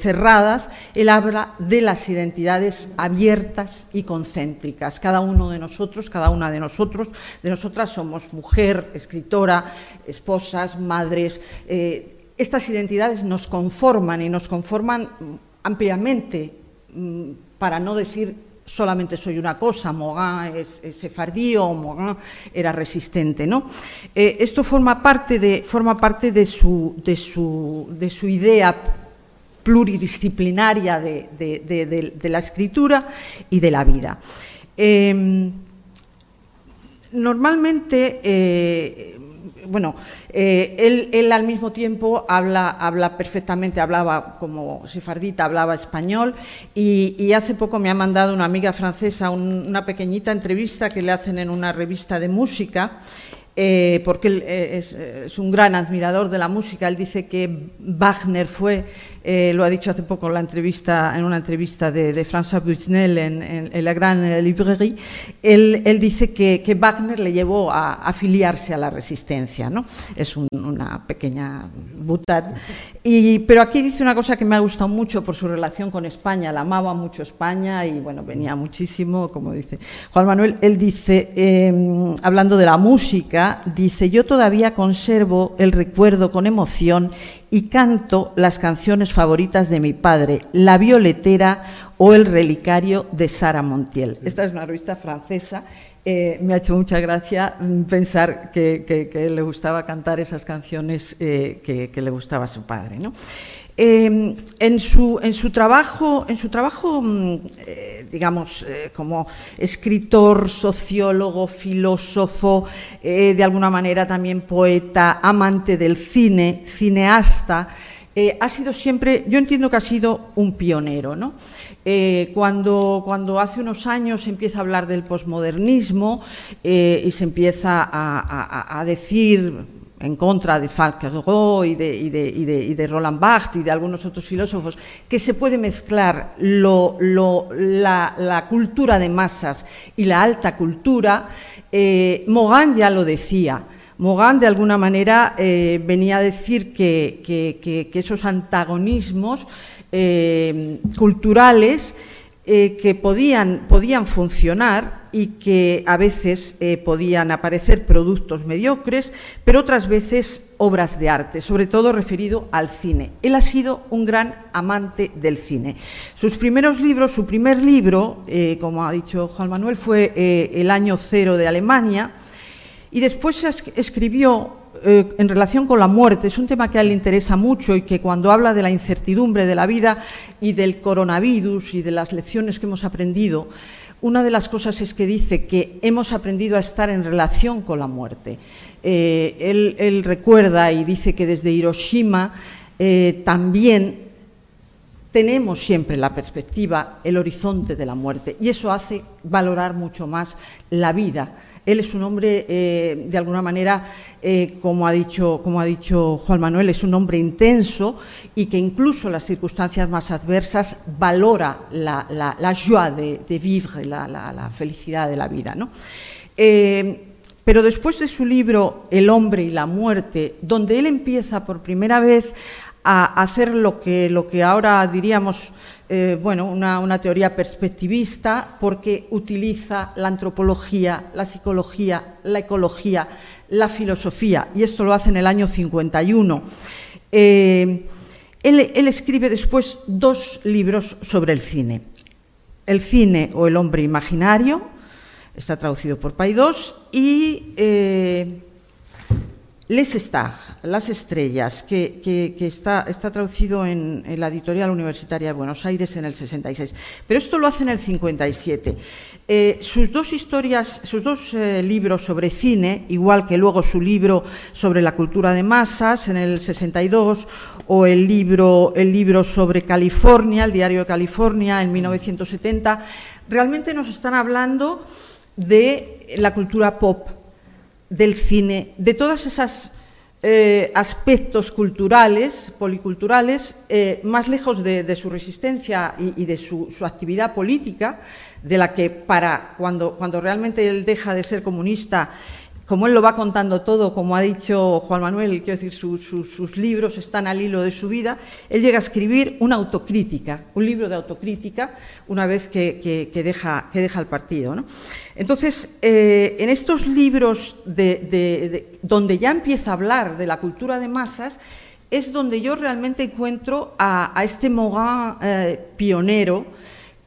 cerradas, él habla de las identidades abiertas y concéntricas. Cada uno de nosotros, cada una de nosotros, de nosotras somos mujer, escritora, esposas, madres estas identidades nos conforman y nos conforman ampliamente, mm, para no decir solamente soy una cosa, Morin es, sefardí o Morin era resistente. ¿no? Eh, esto forma parte, de, forma parte de, su, de, su, de su idea pluridisciplinaria de, la escritura y de la vida. Em, normalmente eh, bueno, eh, él, al mismo tiempo habla, habla perfectamente, hablaba como sefardita, hablaba español y, hace poco me ha mandado una amiga francesa una pequeñita entrevista que le hacen en una revista de música. Eh, porque él eh, es, un gran admirador de la música. Él dice que Wagner fue eh, lo ha dicho hace poco en, la entrevista, en una entrevista de, François Busnel en, la Gran Librairie, él, dice que, Wagner le llevó a afiliarse a la resistencia, ¿no? Es una pequeña butad. Pero aquí dice una cosa que me ha gustado mucho por su relación con España, la amaba mucho España y bueno, venía muchísimo, como dice Juan Manuel, él dice, em, hablando de la música, dice, yo todavía conservo el recuerdo con emoción y canto las canciones favoritas de mi padre, La Violetera o El Relicario de Sara Montiel. Esta es una revista francesa. Eh, me ha hecho mucha gracia pensar que, le gustaba cantar esas canciones eh, que, le gustaba a su padre. ¿no? Em, en, su, trabajo, mm, eh, digamos, eh, como escritor, sociólogo, filósofo, eh, de alguna manera también poeta, amante del cine, cineasta, ha sido siempre, yo entiendo que ha sido un pionero. ¿no? cuando, hace unos años se empieza a hablar del posmodernismo y se empieza a decir en contra de Falk y de, y, de, Roland Barthes y de algunos otros filósofos, que se puede mezclar la, cultura de masas y la alta cultura, eh, ya lo decía. Mogan, de alguna manera, eh, venía a decir que, esos antagonismos eh, culturales que podían, podían funcionar y que a veces eh, podían aparecer productos mediocres, pero otras veces obras de arte, sobre todo referido al cine. Él ha sido un gran amante del cine. Sus primeros libros, su primer libro, eh, como ha dicho Juan Manuel, fue eh, El año cero de Alemania, y después escribió en relación con la muerte, es un tema que a él le interesa mucho y que cuando habla de la incertidumbre de la vida y del coronavirus y de las lecciones que hemos aprendido, una de las cosas es que dice que hemos aprendido a estar en relación con la muerte. Eh, él, recuerda y dice que desde Hiroshima eh, también tenemos siempre la perspectiva, el horizonte de la muerte, y eso hace valorar mucho más la vida. Él es un hombre, eh, de alguna manera, eh, como, ha dicho, Juan Manuel, es un hombre intenso y que incluso en las circunstancias más adversas valora la, la, joie de, vivre, la, felicidad de la vida. Eh, pero después de su libro El hombre y la muerte, donde él empieza por primera vez a hacer lo que ahora diríamos eh, bueno, una, teoría perspectivista porque utiliza la antropología, la psicología, la ecología, la filosofía, y esto lo hace en el año 51. Eh, él, escribe después dos libros sobre el cine. El cine o el hombre imaginario, está traducido por Paidós, y eh, Les Stars, Las Estrellas, que, está, está, traducido en, la editorial universitaria de Buenos Aires en el 66, pero esto lo hace en el 57. Eh, sus dos historias, sus dos eh, libros sobre cine, igual que luego su libro sobre la cultura de masas en el 62, o el libro, el libro sobre California, el diario de California en 1970, realmente nos están hablando de la cultura pop, del cine, de todos esos eh, aspectos culturales, policulturales, más lejos de, su resistencia y, de su actividad política, de la que para cuando, cuando realmente él deja de ser comunista, como él lo va contando todo, como ha dicho Juan Manuel, quiero decir, sus libros están al hilo de su vida, él llega a escribir una autocrítica, un libro de autocrítica, una vez que, deja, el partido. Entonces, eh, en estos libros de, donde ya empieza a hablar de la cultura de masas, es donde yo realmente encuentro a, este Morin eh, pionero,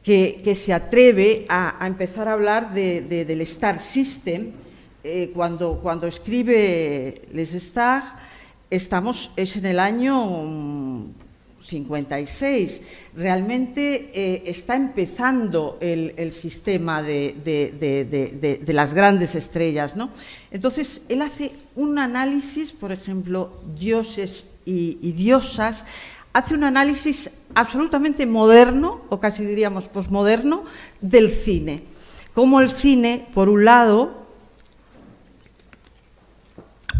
que, se atreve a, empezar a hablar del Star System. Eh, cuando, cuando escribe Les Stars, estamos, es en el año 56. Mm, Realmente eh, está empezando el, sistema de, las grandes estrellas. ¿no? Entonces, él hace un análisis, por ejemplo, dioses y diosas, hace un análisis absolutamente moderno, o casi diríamos posmoderno, del cine. Como el cine, por un lado,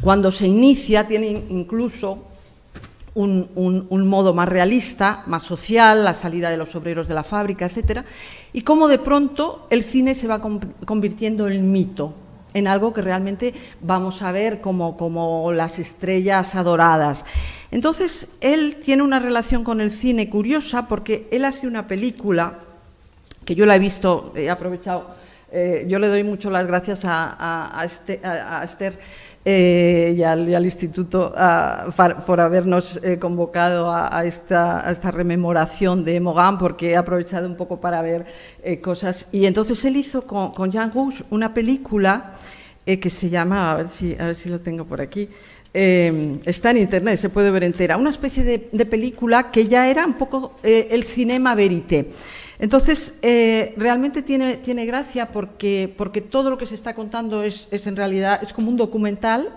cuando se inicia, tiene incluso un, modo más realista, más social, la salida de los obreros de la fábrica, etc. Y cómo de pronto el cine se va convirtiendo en mito, en algo que realmente vamos a ver como, como las estrellas adoradas. Entonces, él tiene una relación con el cine curiosa porque él hace una película que yo la he visto, he aprovechado, eh, yo le doy mucho las gracias a, este, Esther eh, y, al, Instituto por habernos eh, convocado a, esta, rememoración de Mogan, porque he aprovechado un poco para ver cosas. Y entonces él hizo con, con Jean Rouge una película que se llama, a ver, si, a ver si lo tengo por aquí, eh, está en internet, se puede ver entera, una especie de, película que ya era un poco eh, el cinema verité. Entonces, eh, realmente tiene, tiene gracia porque, porque, todo lo que se está contando es, es, en realidad, es como un documental,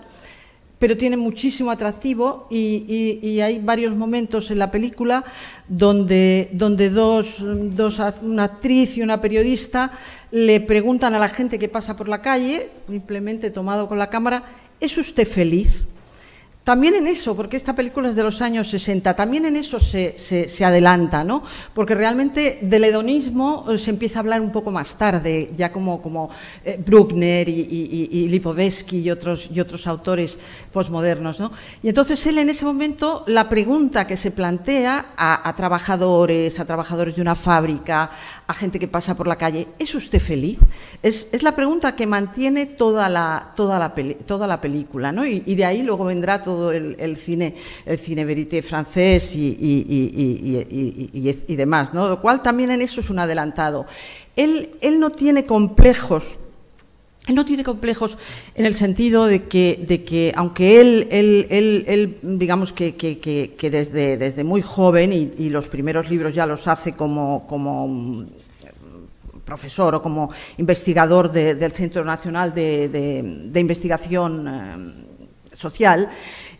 pero tiene muchísimo atractivo y, hay varios momentos en la película donde, donde dos, dos, una actriz y una periodista le preguntan a la gente que pasa por la calle, simplemente tomado con la cámara, ¿es usted feliz? También en eso, porque esta película es de los años 60, también en eso se, adelanta, ¿no? Porque realmente del hedonismo eh, se empieza a hablar un poco más tarde, ya como, como eh, Bruckner y, Lipovetsky y otros, y otros autores posmodernos, ¿no? Y entonces él en ese momento, la pregunta que se plantea a, trabajadores, a trabajadores de una fábrica, a gente que pasa por la calle, ¿es usted feliz? Es, la pregunta que mantiene toda la, toda la, toda la película, ¿no? Y, de ahí luego vendrá todo el, cine, el cine verité francés y, y, demás, ¿no? Lo cual también en eso es un adelantado. Él, él no tiene complejos él no tiene complejos en el sentido de que, de que aunque él, él, él, digamos que, que, desde, desde, muy joven, y, los primeros libros ya los hace como, como mm, profesor o como investigador del Centro Nacional de, Investigación eh, Social,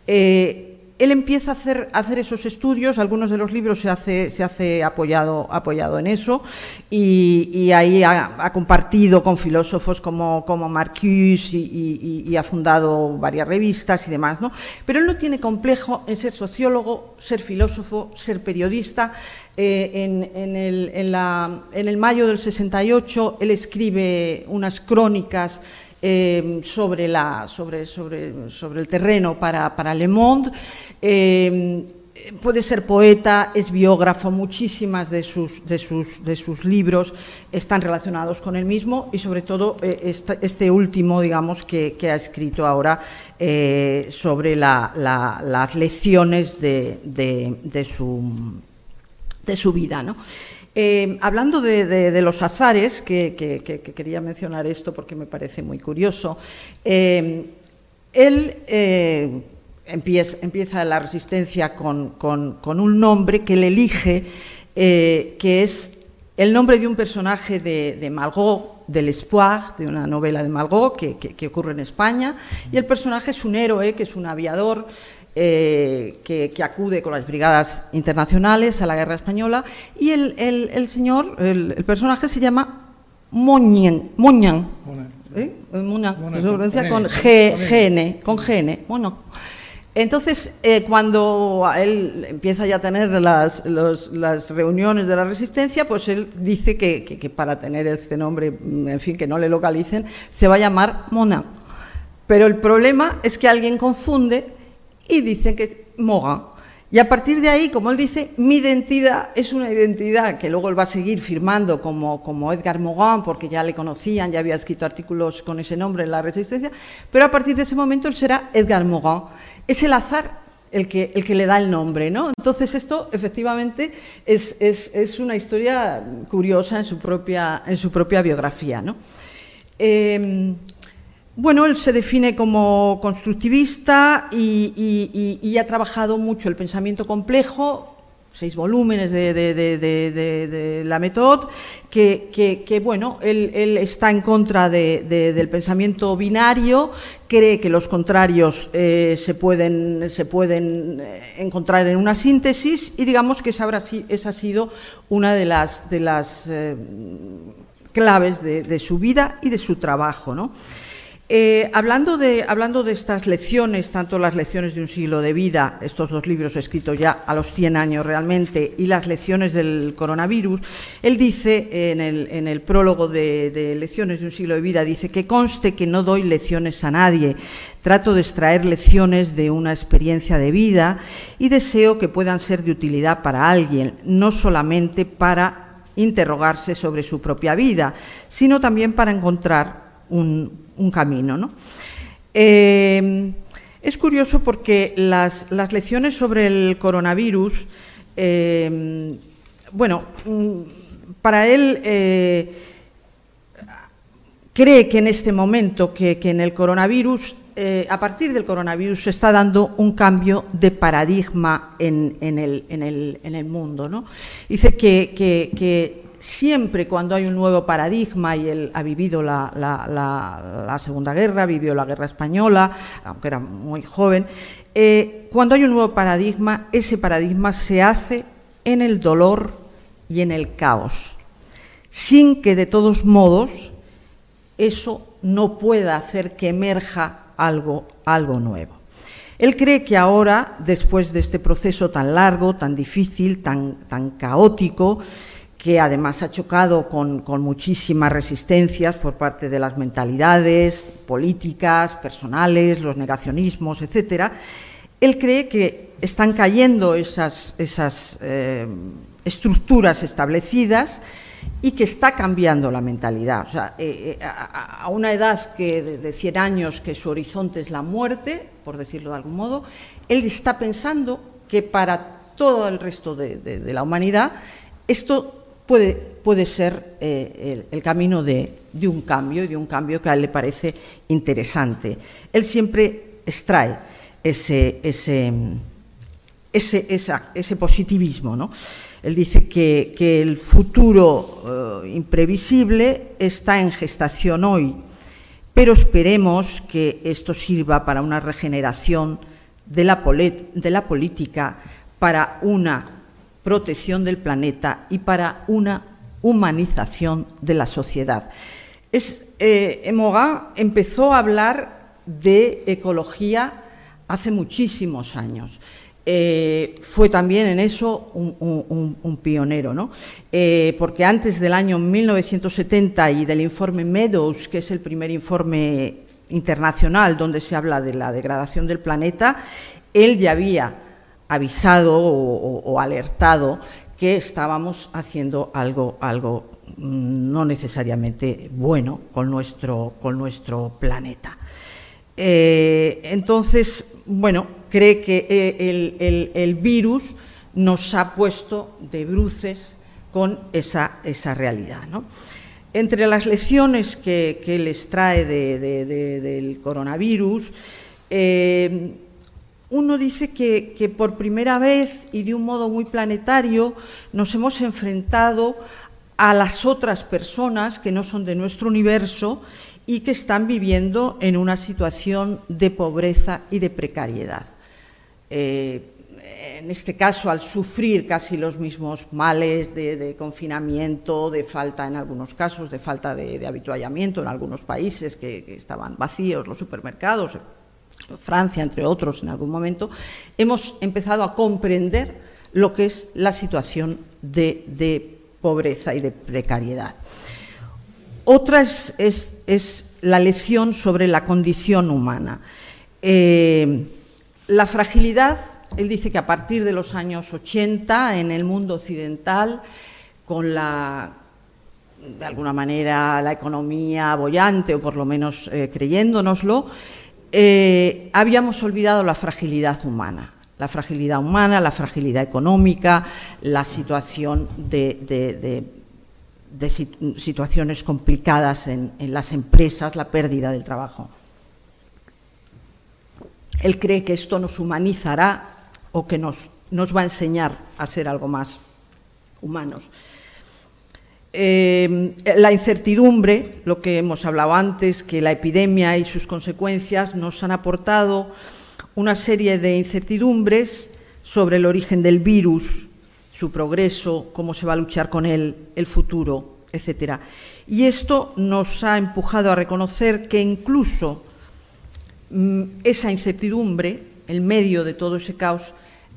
eh, él empieza a hacer, esos estudios, algunos de los libros se hace, apoyado en eso, y, ahí ha, compartido con filósofos como, como Marcuse y, ha fundado varias revistas y demás. ¿no? Pero él no tiene complejo en ser sociólogo, ser filósofo, ser periodista. Eh, en, el, en el mayo del 68 él escribe unas crónicas eh, sobre, la, sobre, sobre, sobre, el terreno para, para Le Monde. Eh, puede ser poeta, es biógrafo, muchísimas de sus, de sus, de sus libros están relacionados con el mismo y sobre todo eh, este, último, digamos, que, ha escrito ahora sobre las lecciones de, de, su, de su vida. ¿no? Eh, hablando de, los azares, que, quería mencionar esto porque me parece muy curioso, eh, él eh, empieza, la resistencia con, un nombre que él elige, que es el nombre de un personaje de, de Espoir, de una novela de Malraux que, ocurre en España, y el personaje es un héroe, que es un aviador eh, que, acude con las brigadas internacionales a la guerra española, y el, señor, el, personaje se llama Moñan, Moñan, ¿eh? Moñan, con GN, con GN, bueno, entonces, eh, cuando él empieza ya a tener las, reuniones de la resistencia, pues él dice que, para tener este nombre, mm, en fin, que no le localicen, se va a llamar Mona. Pero el problema es que alguien confunde y dice que es Moga. Y a partir de ahí, como él dice, mi identidad es una identidad que luego él va a seguir firmando como, como Edgar Morin, porque ya le conocían, ya había escrito artículos con ese nombre en la Resistencia, pero a partir de ese momento él será Edgar Morin es el azar el que, el que le da el nombre, ¿no? Entonces esto efectivamente es, una historia curiosa en su propia, en su propia biografía, ¿no? Em, bueno, él se define como constructivista y, ha trabajado mucho el pensamiento complejo, seis volúmenes de, la método, que, bueno, él, está en contra del pensamiento binario, cree que los contrarios eh, se, pueden, eh, encontrar en una síntesis y digamos que esa, ha sido una de las, de las eh, claves de, su vida y de su trabajo. ¿no? Eh, hablando, de, hablando de estas lecciones, tanto las lecciones de un siglo de vida, estos dos libros escritos ya a los 100 años realmente, y las lecciones del coronavirus, él dice en el, prólogo de, de, Lecciones de un siglo de vida, dice que conste que no doy lecciones a nadie, trato de extraer lecciones de una experiencia de vida y deseo que puedan ser de utilidad para alguien, no solamente para interrogarse sobre su propia vida, sino también para encontrar un un camino. ¿no? Eh, es curioso porque las, lecciones sobre el coronavirus, eh, bueno, mm, para él eh, cree que en este momento, que, en el coronavirus, a partir del coronavirus se está dando un cambio de paradigma en, el, en el, mundo. ¿no? Dice que, que siempre cuando hay un nuevo paradigma, y él ha vivido la, Segunda Guerra, vivió la Guerra Española, aunque era muy joven, eh, cuando hay un nuevo paradigma, ese paradigma se hace en el dolor y en el caos, sin que de todos modos eso no pueda hacer que emerja algo, nuevo. Él cree que ahora, después de este proceso tan largo, tan difícil, tan caótico, que además ha chocado con, muchísimas resistencias por parte de las mentalidades políticas, personales, los negacionismos, etcétera, él cree que están cayendo esas, esas eh, estructuras establecidas y que está cambiando la mentalidad. Eh, eh, a, una edad que de, 100 años, que su horizonte es la muerte, por decirlo de algún modo, él está pensando que para todo el resto de, de la humanidad esto puede, puede ser eh, el, camino de, un cambio y de un cambio que a él le parece interesante. Él siempre extrae ese, ese, ese, positivismo. ¿no? Él dice que, el futuro eh, imprevisible está en gestación hoy, pero esperemos que esto sirva para una regeneración de la, de la política, para una protección del planeta y para una humanización de la sociedad. Es, eh, empezó a hablar de ecología hace muchísimos años. Eh, fue también en eso un, pionero, ¿no? Eh, porque antes del año 1970 y del informe Meadows, que es el primer informe internacional donde se habla de la degradación del planeta, él ya había avisado o, alertado que estábamos haciendo algo, algo mm, no necesariamente bueno con nuestro, con nuestro planeta. Eh, entonces, bueno, cree que eh, el, virus nos ha puesto de bruces con esa, esa realidad. Entre las lecciones que, que él extrae del coronavirus, uno dice que, por primera vez y de un modo muy planetario nos hemos enfrentado a las otras personas que no son de nuestro universo y que están viviendo en una situación de pobreza y de precariedad. Eh, en este caso, al sufrir casi los mismos males de, confinamiento, de falta en algunos casos, de falta de, habituallamiento en algunos países que, estaban vacíos los supermercados, Francia, entre otros, en algún momento, hemos empezado a comprender lo que es la situación de pobreza y de precariedad. Otra es, la lección sobre la condición humana. Eh, la fragilidad, él dice que a partir de los años 80 en el mundo occidental, con la, de alguna manera, la economía bollante, o por lo menos eh, creyéndonoslo, eh, habíamos olvidado la fragilidad humana la fragilidad humana, la fragilidad económica, la situación de, situaciones complicadas en, las empresas, la pérdida del trabajo. Él cree que esto nos humanizará o que nos, nos va a enseñar a ser algo más humanos. Eh, la incertidumbre, lo que hemos hablado antes, que la epidemia y sus consecuencias nos han aportado una serie de incertidumbres sobre el origen del virus, su progreso, cómo se va a luchar con él, el futuro, etcétera. Y esto nos ha empujado a reconocer que incluso mm, esa incertidumbre, en medio de todo ese caos,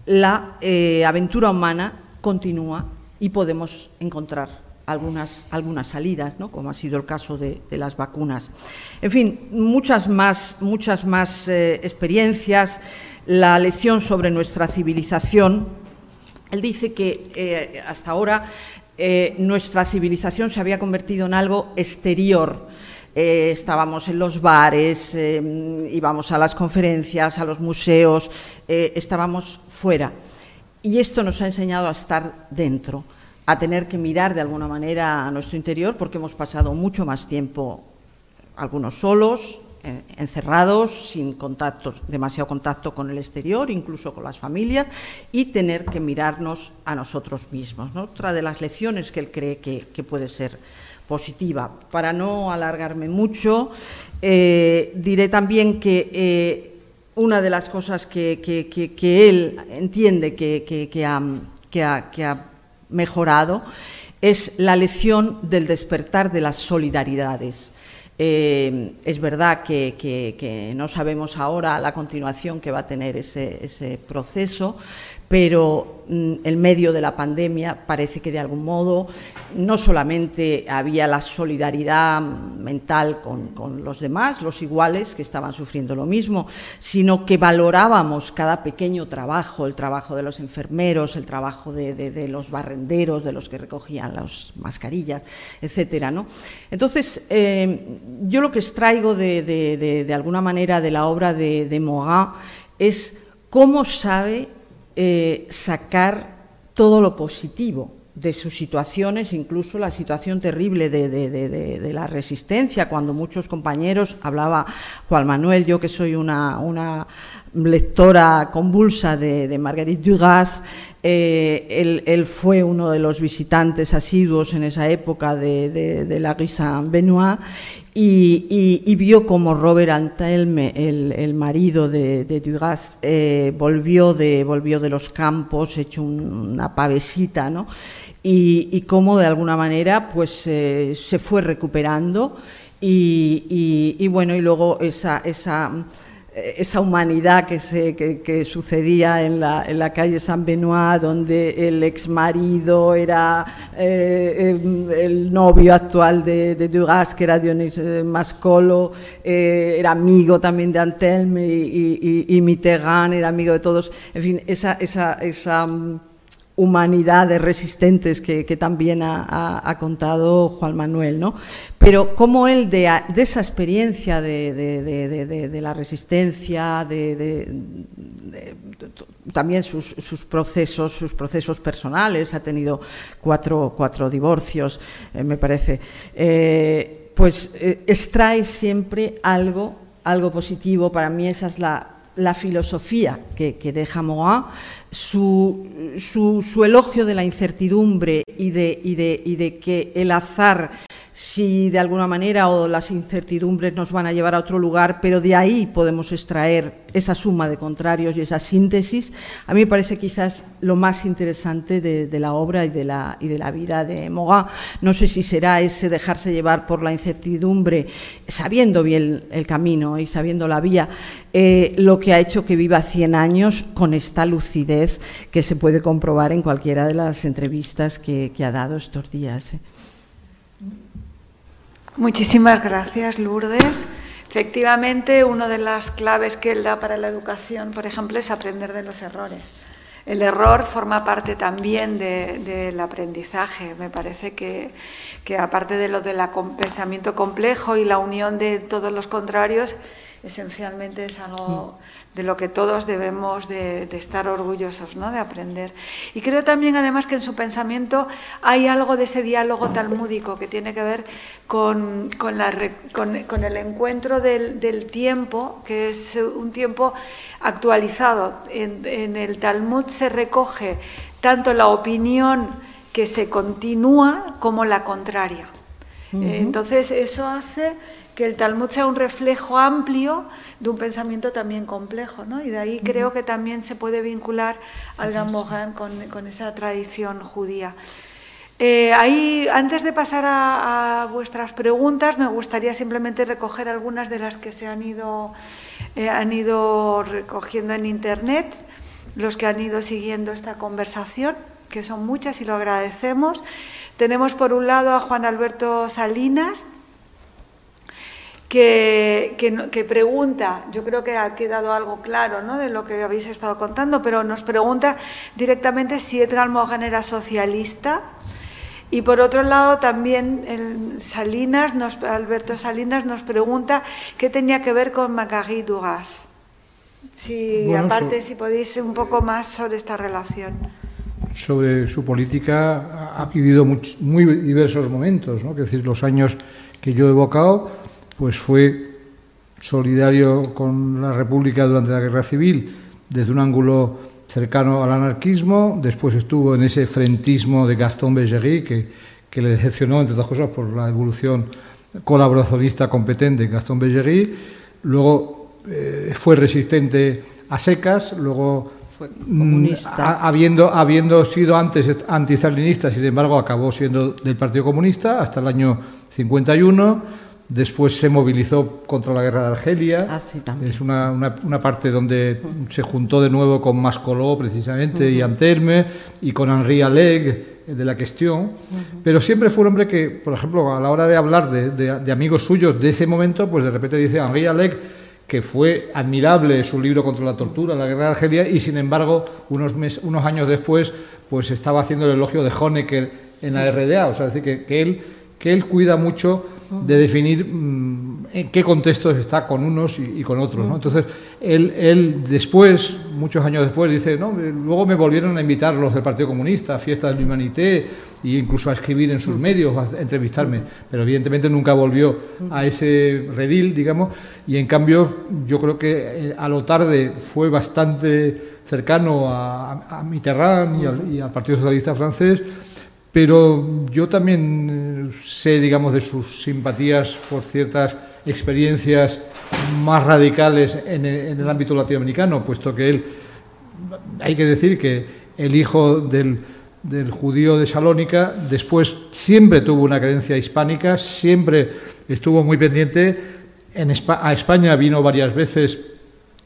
la eh, aventura humana continúa y podemos encontrar algunas, algunas salidas, ¿no? como ha sido el caso de, las vacunas. En fin, muchas más, muchas más eh, experiencias, la lección sobre nuestra civilización, él dice que eh, hasta ahora eh, nuestra civilización se había convertido en algo exterior. Estábamos en los bares, íbamos a las conferencias, a los museos, estábamos fuera. Y esto nos ha enseñado a estar dentro, a tener que mirar de alguna manera a nuestro interior, porque hemos pasado mucho más tiempo, algunos solos, eh, encerrados, sin contacto, demasiado contacto con el exterior, incluso con las familias, y tener que mirarnos a nosotros mismos. Otra de las lecciones que él cree que, puede ser positiva. Para no alargarme mucho, eh, diré también que eh, una de las cosas que, él entiende que, ha, mejorado es la lección del despertar de las solidaridades. Eh, es verdad que, no sabemos ahora la continuación que va a tener ese proceso, pero mm, en medio de la pandemia parece que de algún modo no solamente había la solidaridad mental con, los demás, los iguales que estaban sufriendo lo mismo, sino que valorábamos cada pequeño trabajo, el trabajo de los enfermeros, el trabajo de, los barrenderos, de los que recogían las mascarillas, etcétera. ¿no? Entonces, eh, yo lo que extraigo de, alguna manera de la obra de, de Morin es cómo sabe eh, sacar todo lo positivo de sus situaciones, incluso la situación terrible de, la resistencia, cuando muchos compañeros, hablaba Juan Manuel, yo que soy una, lectora convulsa de, Marguerite Duras, eh, él, fue uno de los visitantes asiduos en esa época de, la rue Saint-Benoît y, vio como Robert Antelme, el, marido de, Duras, eh, volvió, de, volvió de los campos, hecho una pavesita, ¿no? Y, cómo de alguna manera pues, eh, se fue recuperando y, bueno, y luego esa, esa esa humanidad que, se, que, sucedía en la, en la, calle San Benoit, donde el ex marido era eh, em, el novio actual de, de, Duras, que era Dionis eh, Mascolo, eh, era amigo también de Antelme y, y, y, Mitterrand, era amigo de todos. En fin, esa, esa, esa humanidad de resistentes que, también ha, contado Juan Manuel, ¿no? Pero cómo él de, esa experiencia de, la resistencia, también sus, procesos, sus procesos personales, ha tenido cuatro, cuatro divorcios, eh, me parece, eh, pues eh, extrae siempre algo algo positivo, para mí esa es la, filosofía que, deja Moa, su, su, elogio de la incertidumbre y de, y de, y de que el azar si de alguna manera o las incertidumbres nos van a llevar a otro lugar, pero de ahí podemos extraer esa suma de contrarios y esa síntesis, a mí me parece quizás lo más interesante de, la obra y de la, vida de Moga. No sé si será ese dejarse llevar por la incertidumbre, sabiendo bien el camino y sabiendo la vía, eh, lo que ha hecho que viva 100 años con esta lucidez que se puede comprobar en cualquiera de las entrevistas que, ha dado estos días. Muchísimas gracias, Lourdes. Efectivamente, una de las claves que él da para la educación, por ejemplo, es aprender de los errores. El error forma parte también del aprendizaje. Me parece que, aparte de lo del pensamiento complejo y la unión de todos los contrarios, esencialmente es algo de lo que todos debemos de, estar orgullosos, ¿no? de aprender. Y creo también, además, que en su pensamiento hay algo de ese diálogo talmúdico que tiene que ver con, con, el encuentro del, tiempo, que es un tiempo actualizado. En, el Talmud se recoge tanto la opinión que se continúa como la contraria. Entonces, eso hace que el Talmud sea un reflejo amplio de un pensamiento también complejo, ¿no? Y de ahí creo que también se puede vincular al Gambogan con, esa tradición judía. Eh, ahí, antes de pasar a, vuestras preguntas, me gustaría simplemente recoger algunas de las que se han ido, eh, han ido recogiendo en Internet, los que han ido siguiendo esta conversación, que son muchas y lo agradecemos. Tenemos por un lado a Juan Alberto Salinas, que, que, pregunta, yo creo que ha quedado algo claro ¿no? de lo que habéis estado contando, pero nos pregunta directamente si Edgar Mogan era socialista. Y por otro lado, también el Salinas, nos, Alberto Salinas nos pregunta qué tenía que ver con Macari Dugas. Si, aparte, si podéis un poco más sobre esta relación. Sobre su política ha vivido muy, diversos momentos, ¿no? es decir, los años que yo he evocado pues fue solidario con la República durante la Guerra Civil desde un ángulo cercano al anarquismo, después estuvo en ese frentismo de Gaston Bergerie, que, le decepcionó, entre otras cosas, por la evolución colaboracionista competente de Gaston Bergerie, luego eh, fue resistente a secas, luego mm, habiendo, habiendo sido antes antistalinista, sin embargo acabó siendo del Partido Comunista hasta el año 51, Después se movilizó contra la guerra de Argelia. Ah, es una, una, parte donde se juntó de nuevo con Mascoló, precisamente, y Antelme, y con Henri Alleg, eh, de la cuestión. Pero siempre fue un hombre que, por ejemplo, a la hora de hablar de, de, amigos suyos de ese momento, pues de repente dice Henri Alleg que fue admirable su libro contra la tortura, la guerra de Argelia, y sin embargo, unos, mes, unos años después, pues estaba haciendo el elogio de Honecker en la RDA. O sea, decir, que, que él, que él cuida mucho de definir mm, en qué contextos está con unos y, con otros. ¿no? Entonces, él, él, después, muchos años después, dice, no, luego me volvieron a invitar los del Partido Comunista a fiestas de Humanité e incluso a escribir en sus medios, a entrevistarme, pero evidentemente nunca volvió a ese redil, digamos, y en cambio yo creo que eh, a lo tarde fue bastante cercano a, Mitterrand y al, y al Partido Socialista francés, pero yo también eh, sé, digamos, de sus simpatías por ciertas experiencias más radicales en el, ámbito latinoamericano, puesto que él, hay que decir que el hijo del, judío de Salónica después siempre tuvo una creencia hispánica, siempre estuvo muy pendiente. En a España vino varias veces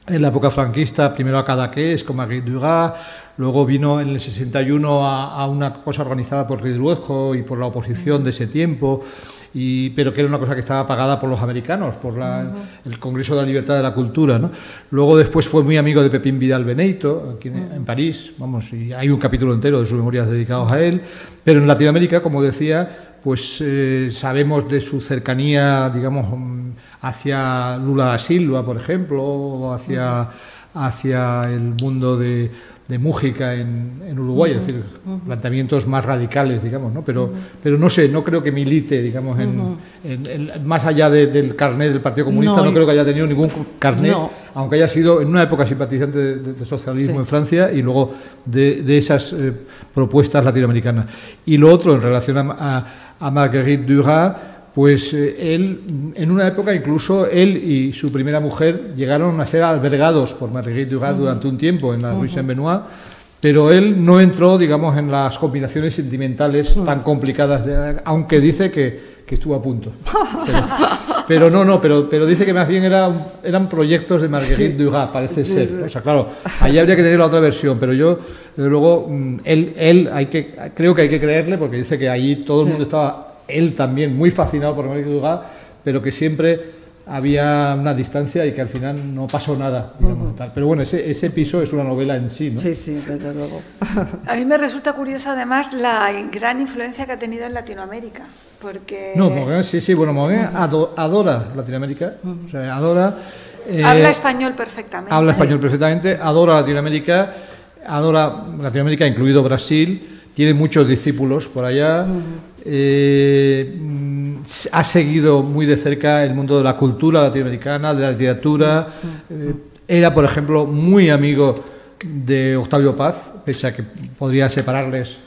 en la época franquista, primero a Cadaqués, con Marguerite Duras, Luego vino en el 61 a, una cosa organizada por Ridruejo y por la oposición de ese tiempo, y, pero que era una cosa que estaba pagada por los americanos, por el Congreso de la Libertad de la Cultura. ¿no? Luego después fue muy amigo de Pepín Vidal Beneito, aquí en, París, vamos, y hay un capítulo entero de sus memorias dedicados a él, pero en Latinoamérica, como decía, pues eh, sabemos de su cercanía, digamos, hacia Lula da Silva, por ejemplo, o hacia hacia el mundo de, de Mújica en, Uruguay, es decir, planteamientos más radicales, digamos, ¿no? Pero, pero no sé, no creo que milite, digamos, en, más allá del carnet del Partido Comunista, no, creo que haya tenido ningún carnet, aunque haya sido en una época simpatizante del socialismo en Francia y luego de, esas eh, propuestas latinoamericanas. Y lo otro, en relación a, a, Marguerite Duras, pues eh, él, en una época incluso él y su primera mujer llegaron a ser albergados por Marguerite Duras durante un tiempo en la Rue Saint-Benoît, pero él no entró, digamos, en las combinaciones sentimentales tan complicadas, aunque dice que, estuvo a punto. Pero, no, no, pero, pero dice que más bien era, eran proyectos de Marguerite Duras, parece ser. O sea, claro, ahí habría que tener la otra versión, pero yo, desde luego, mm, él, él hay que, creo que hay que creerle porque dice que allí todo el mundo estaba él también muy fascinado por Marguerite Dugas, pero que siempre había una distancia y que al final no pasó nada. Pero bueno, ese, ese, piso es una novela en sí, ¿no? Sí, sí, desde luego. <laughs> A mí me resulta curioso además la gran influencia que ha tenido en Latinoamérica, porque... No, Moguin, sí, sí, bueno, Moguin adora Latinoamérica, o sea, adora... Eh, habla español perfectamente. Habla español perfectamente, adora Latinoamérica, adora Latinoamérica, incluido Brasil, tiene muchos discípulos por allá. Eh, mm, ha seguido muy de cerca el mundo de la cultura latinoamericana, de la literatura. Eh, era, por ejemplo, muy amigo de Octavio Paz, pese a que podría separarles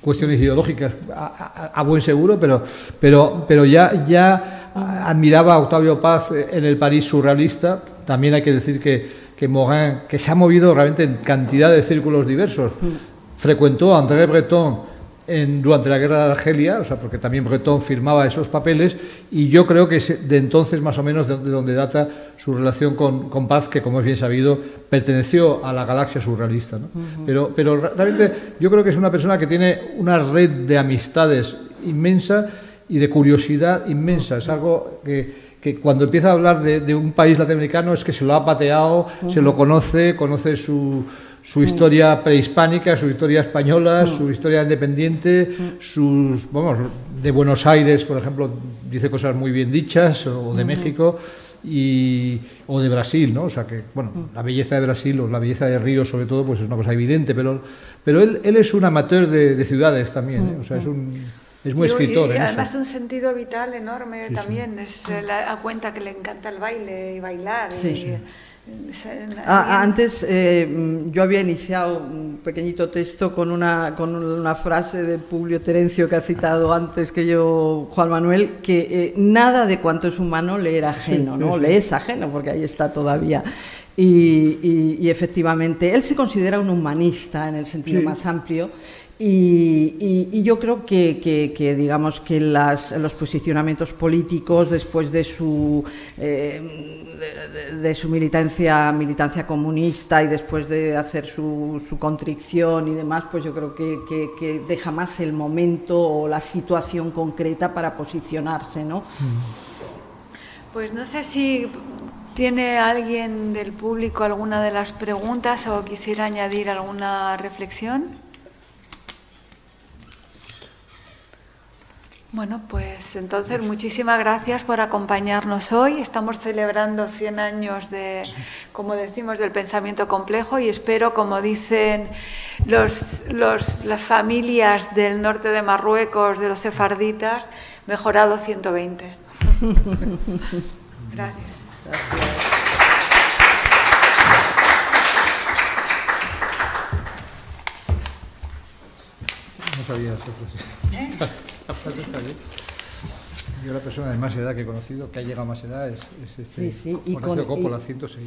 cuestiones ideológicas a, buen seguro, pero, pero, pero ya, ya admiraba a Octavio Paz en el París surrealista. También hay que decir que, que Morin, que se ha movido realmente en cantidad de círculos diversos, frecuentó a André Breton durante la guerra de Argelia, o sea, porque también Breton firmaba esos papeles, y yo creo que es de entonces más o menos de, donde data su relación con, Paz, que como es bien sabido, perteneció a la galaxia surrealista. pero, pero realmente yo creo que es una persona que tiene una red de amistades inmensa y de curiosidad inmensa. Es algo que, que cuando empieza a hablar de, de, un país latinoamericano es que se lo ha pateado, se lo conoce, conoce su su mm. historia prehispánica, su historia española, mm. su historia independiente, mm. sus, vamos, de Buenos Aires, por ejemplo, dice cosas muy bien dichas, o de México, y, o de Brasil, ¿no? O sea que, bueno, la belleza de Brasil o la belleza de Río, sobre todo, pues es una cosa evidente, pero, pero él, él es un amateur de, ciudades también, ¿eh? o sea, es un... Es muy escritor. Y, además de un sentido vital enorme también. Es, la cuenta que le encanta el baile y bailar. y, Ah, antes eh, yo había iniciado un pequeñito texto con una, con una frase de Publio Terencio que ha citado antes que yo Juan Manuel, que eh, nada de cuanto es humano le era ajeno, ¿no? Le es ajeno porque ahí está todavía. Y, efectivamente, él se considera un humanista en el sentido más amplio y, yo creo que, digamos que los posicionamientos políticos después de su eh, de, su militancia militancia comunista y después de hacer su, contrición y demás, pues yo creo que, deja más el momento o la situación concreta para posicionarse, ¿no? Pues no sé si tiene alguien del público alguna de las preguntas o quisiera añadir alguna reflexión. Bueno, pues entonces muchísimas gracias por acompañarnos hoy. Estamos celebrando 100 años de, como decimos, del pensamiento complejo y espero, como dicen los, las familias del norte de Marruecos, de los sefarditas, mejorado 120. <laughs> gracias. No sabía eso. ¿Eh? <laughs> Yo la persona de más edad que he conocido, que ha llegado a más edad, es, este, sí, sí. Y con, Coppola, 106.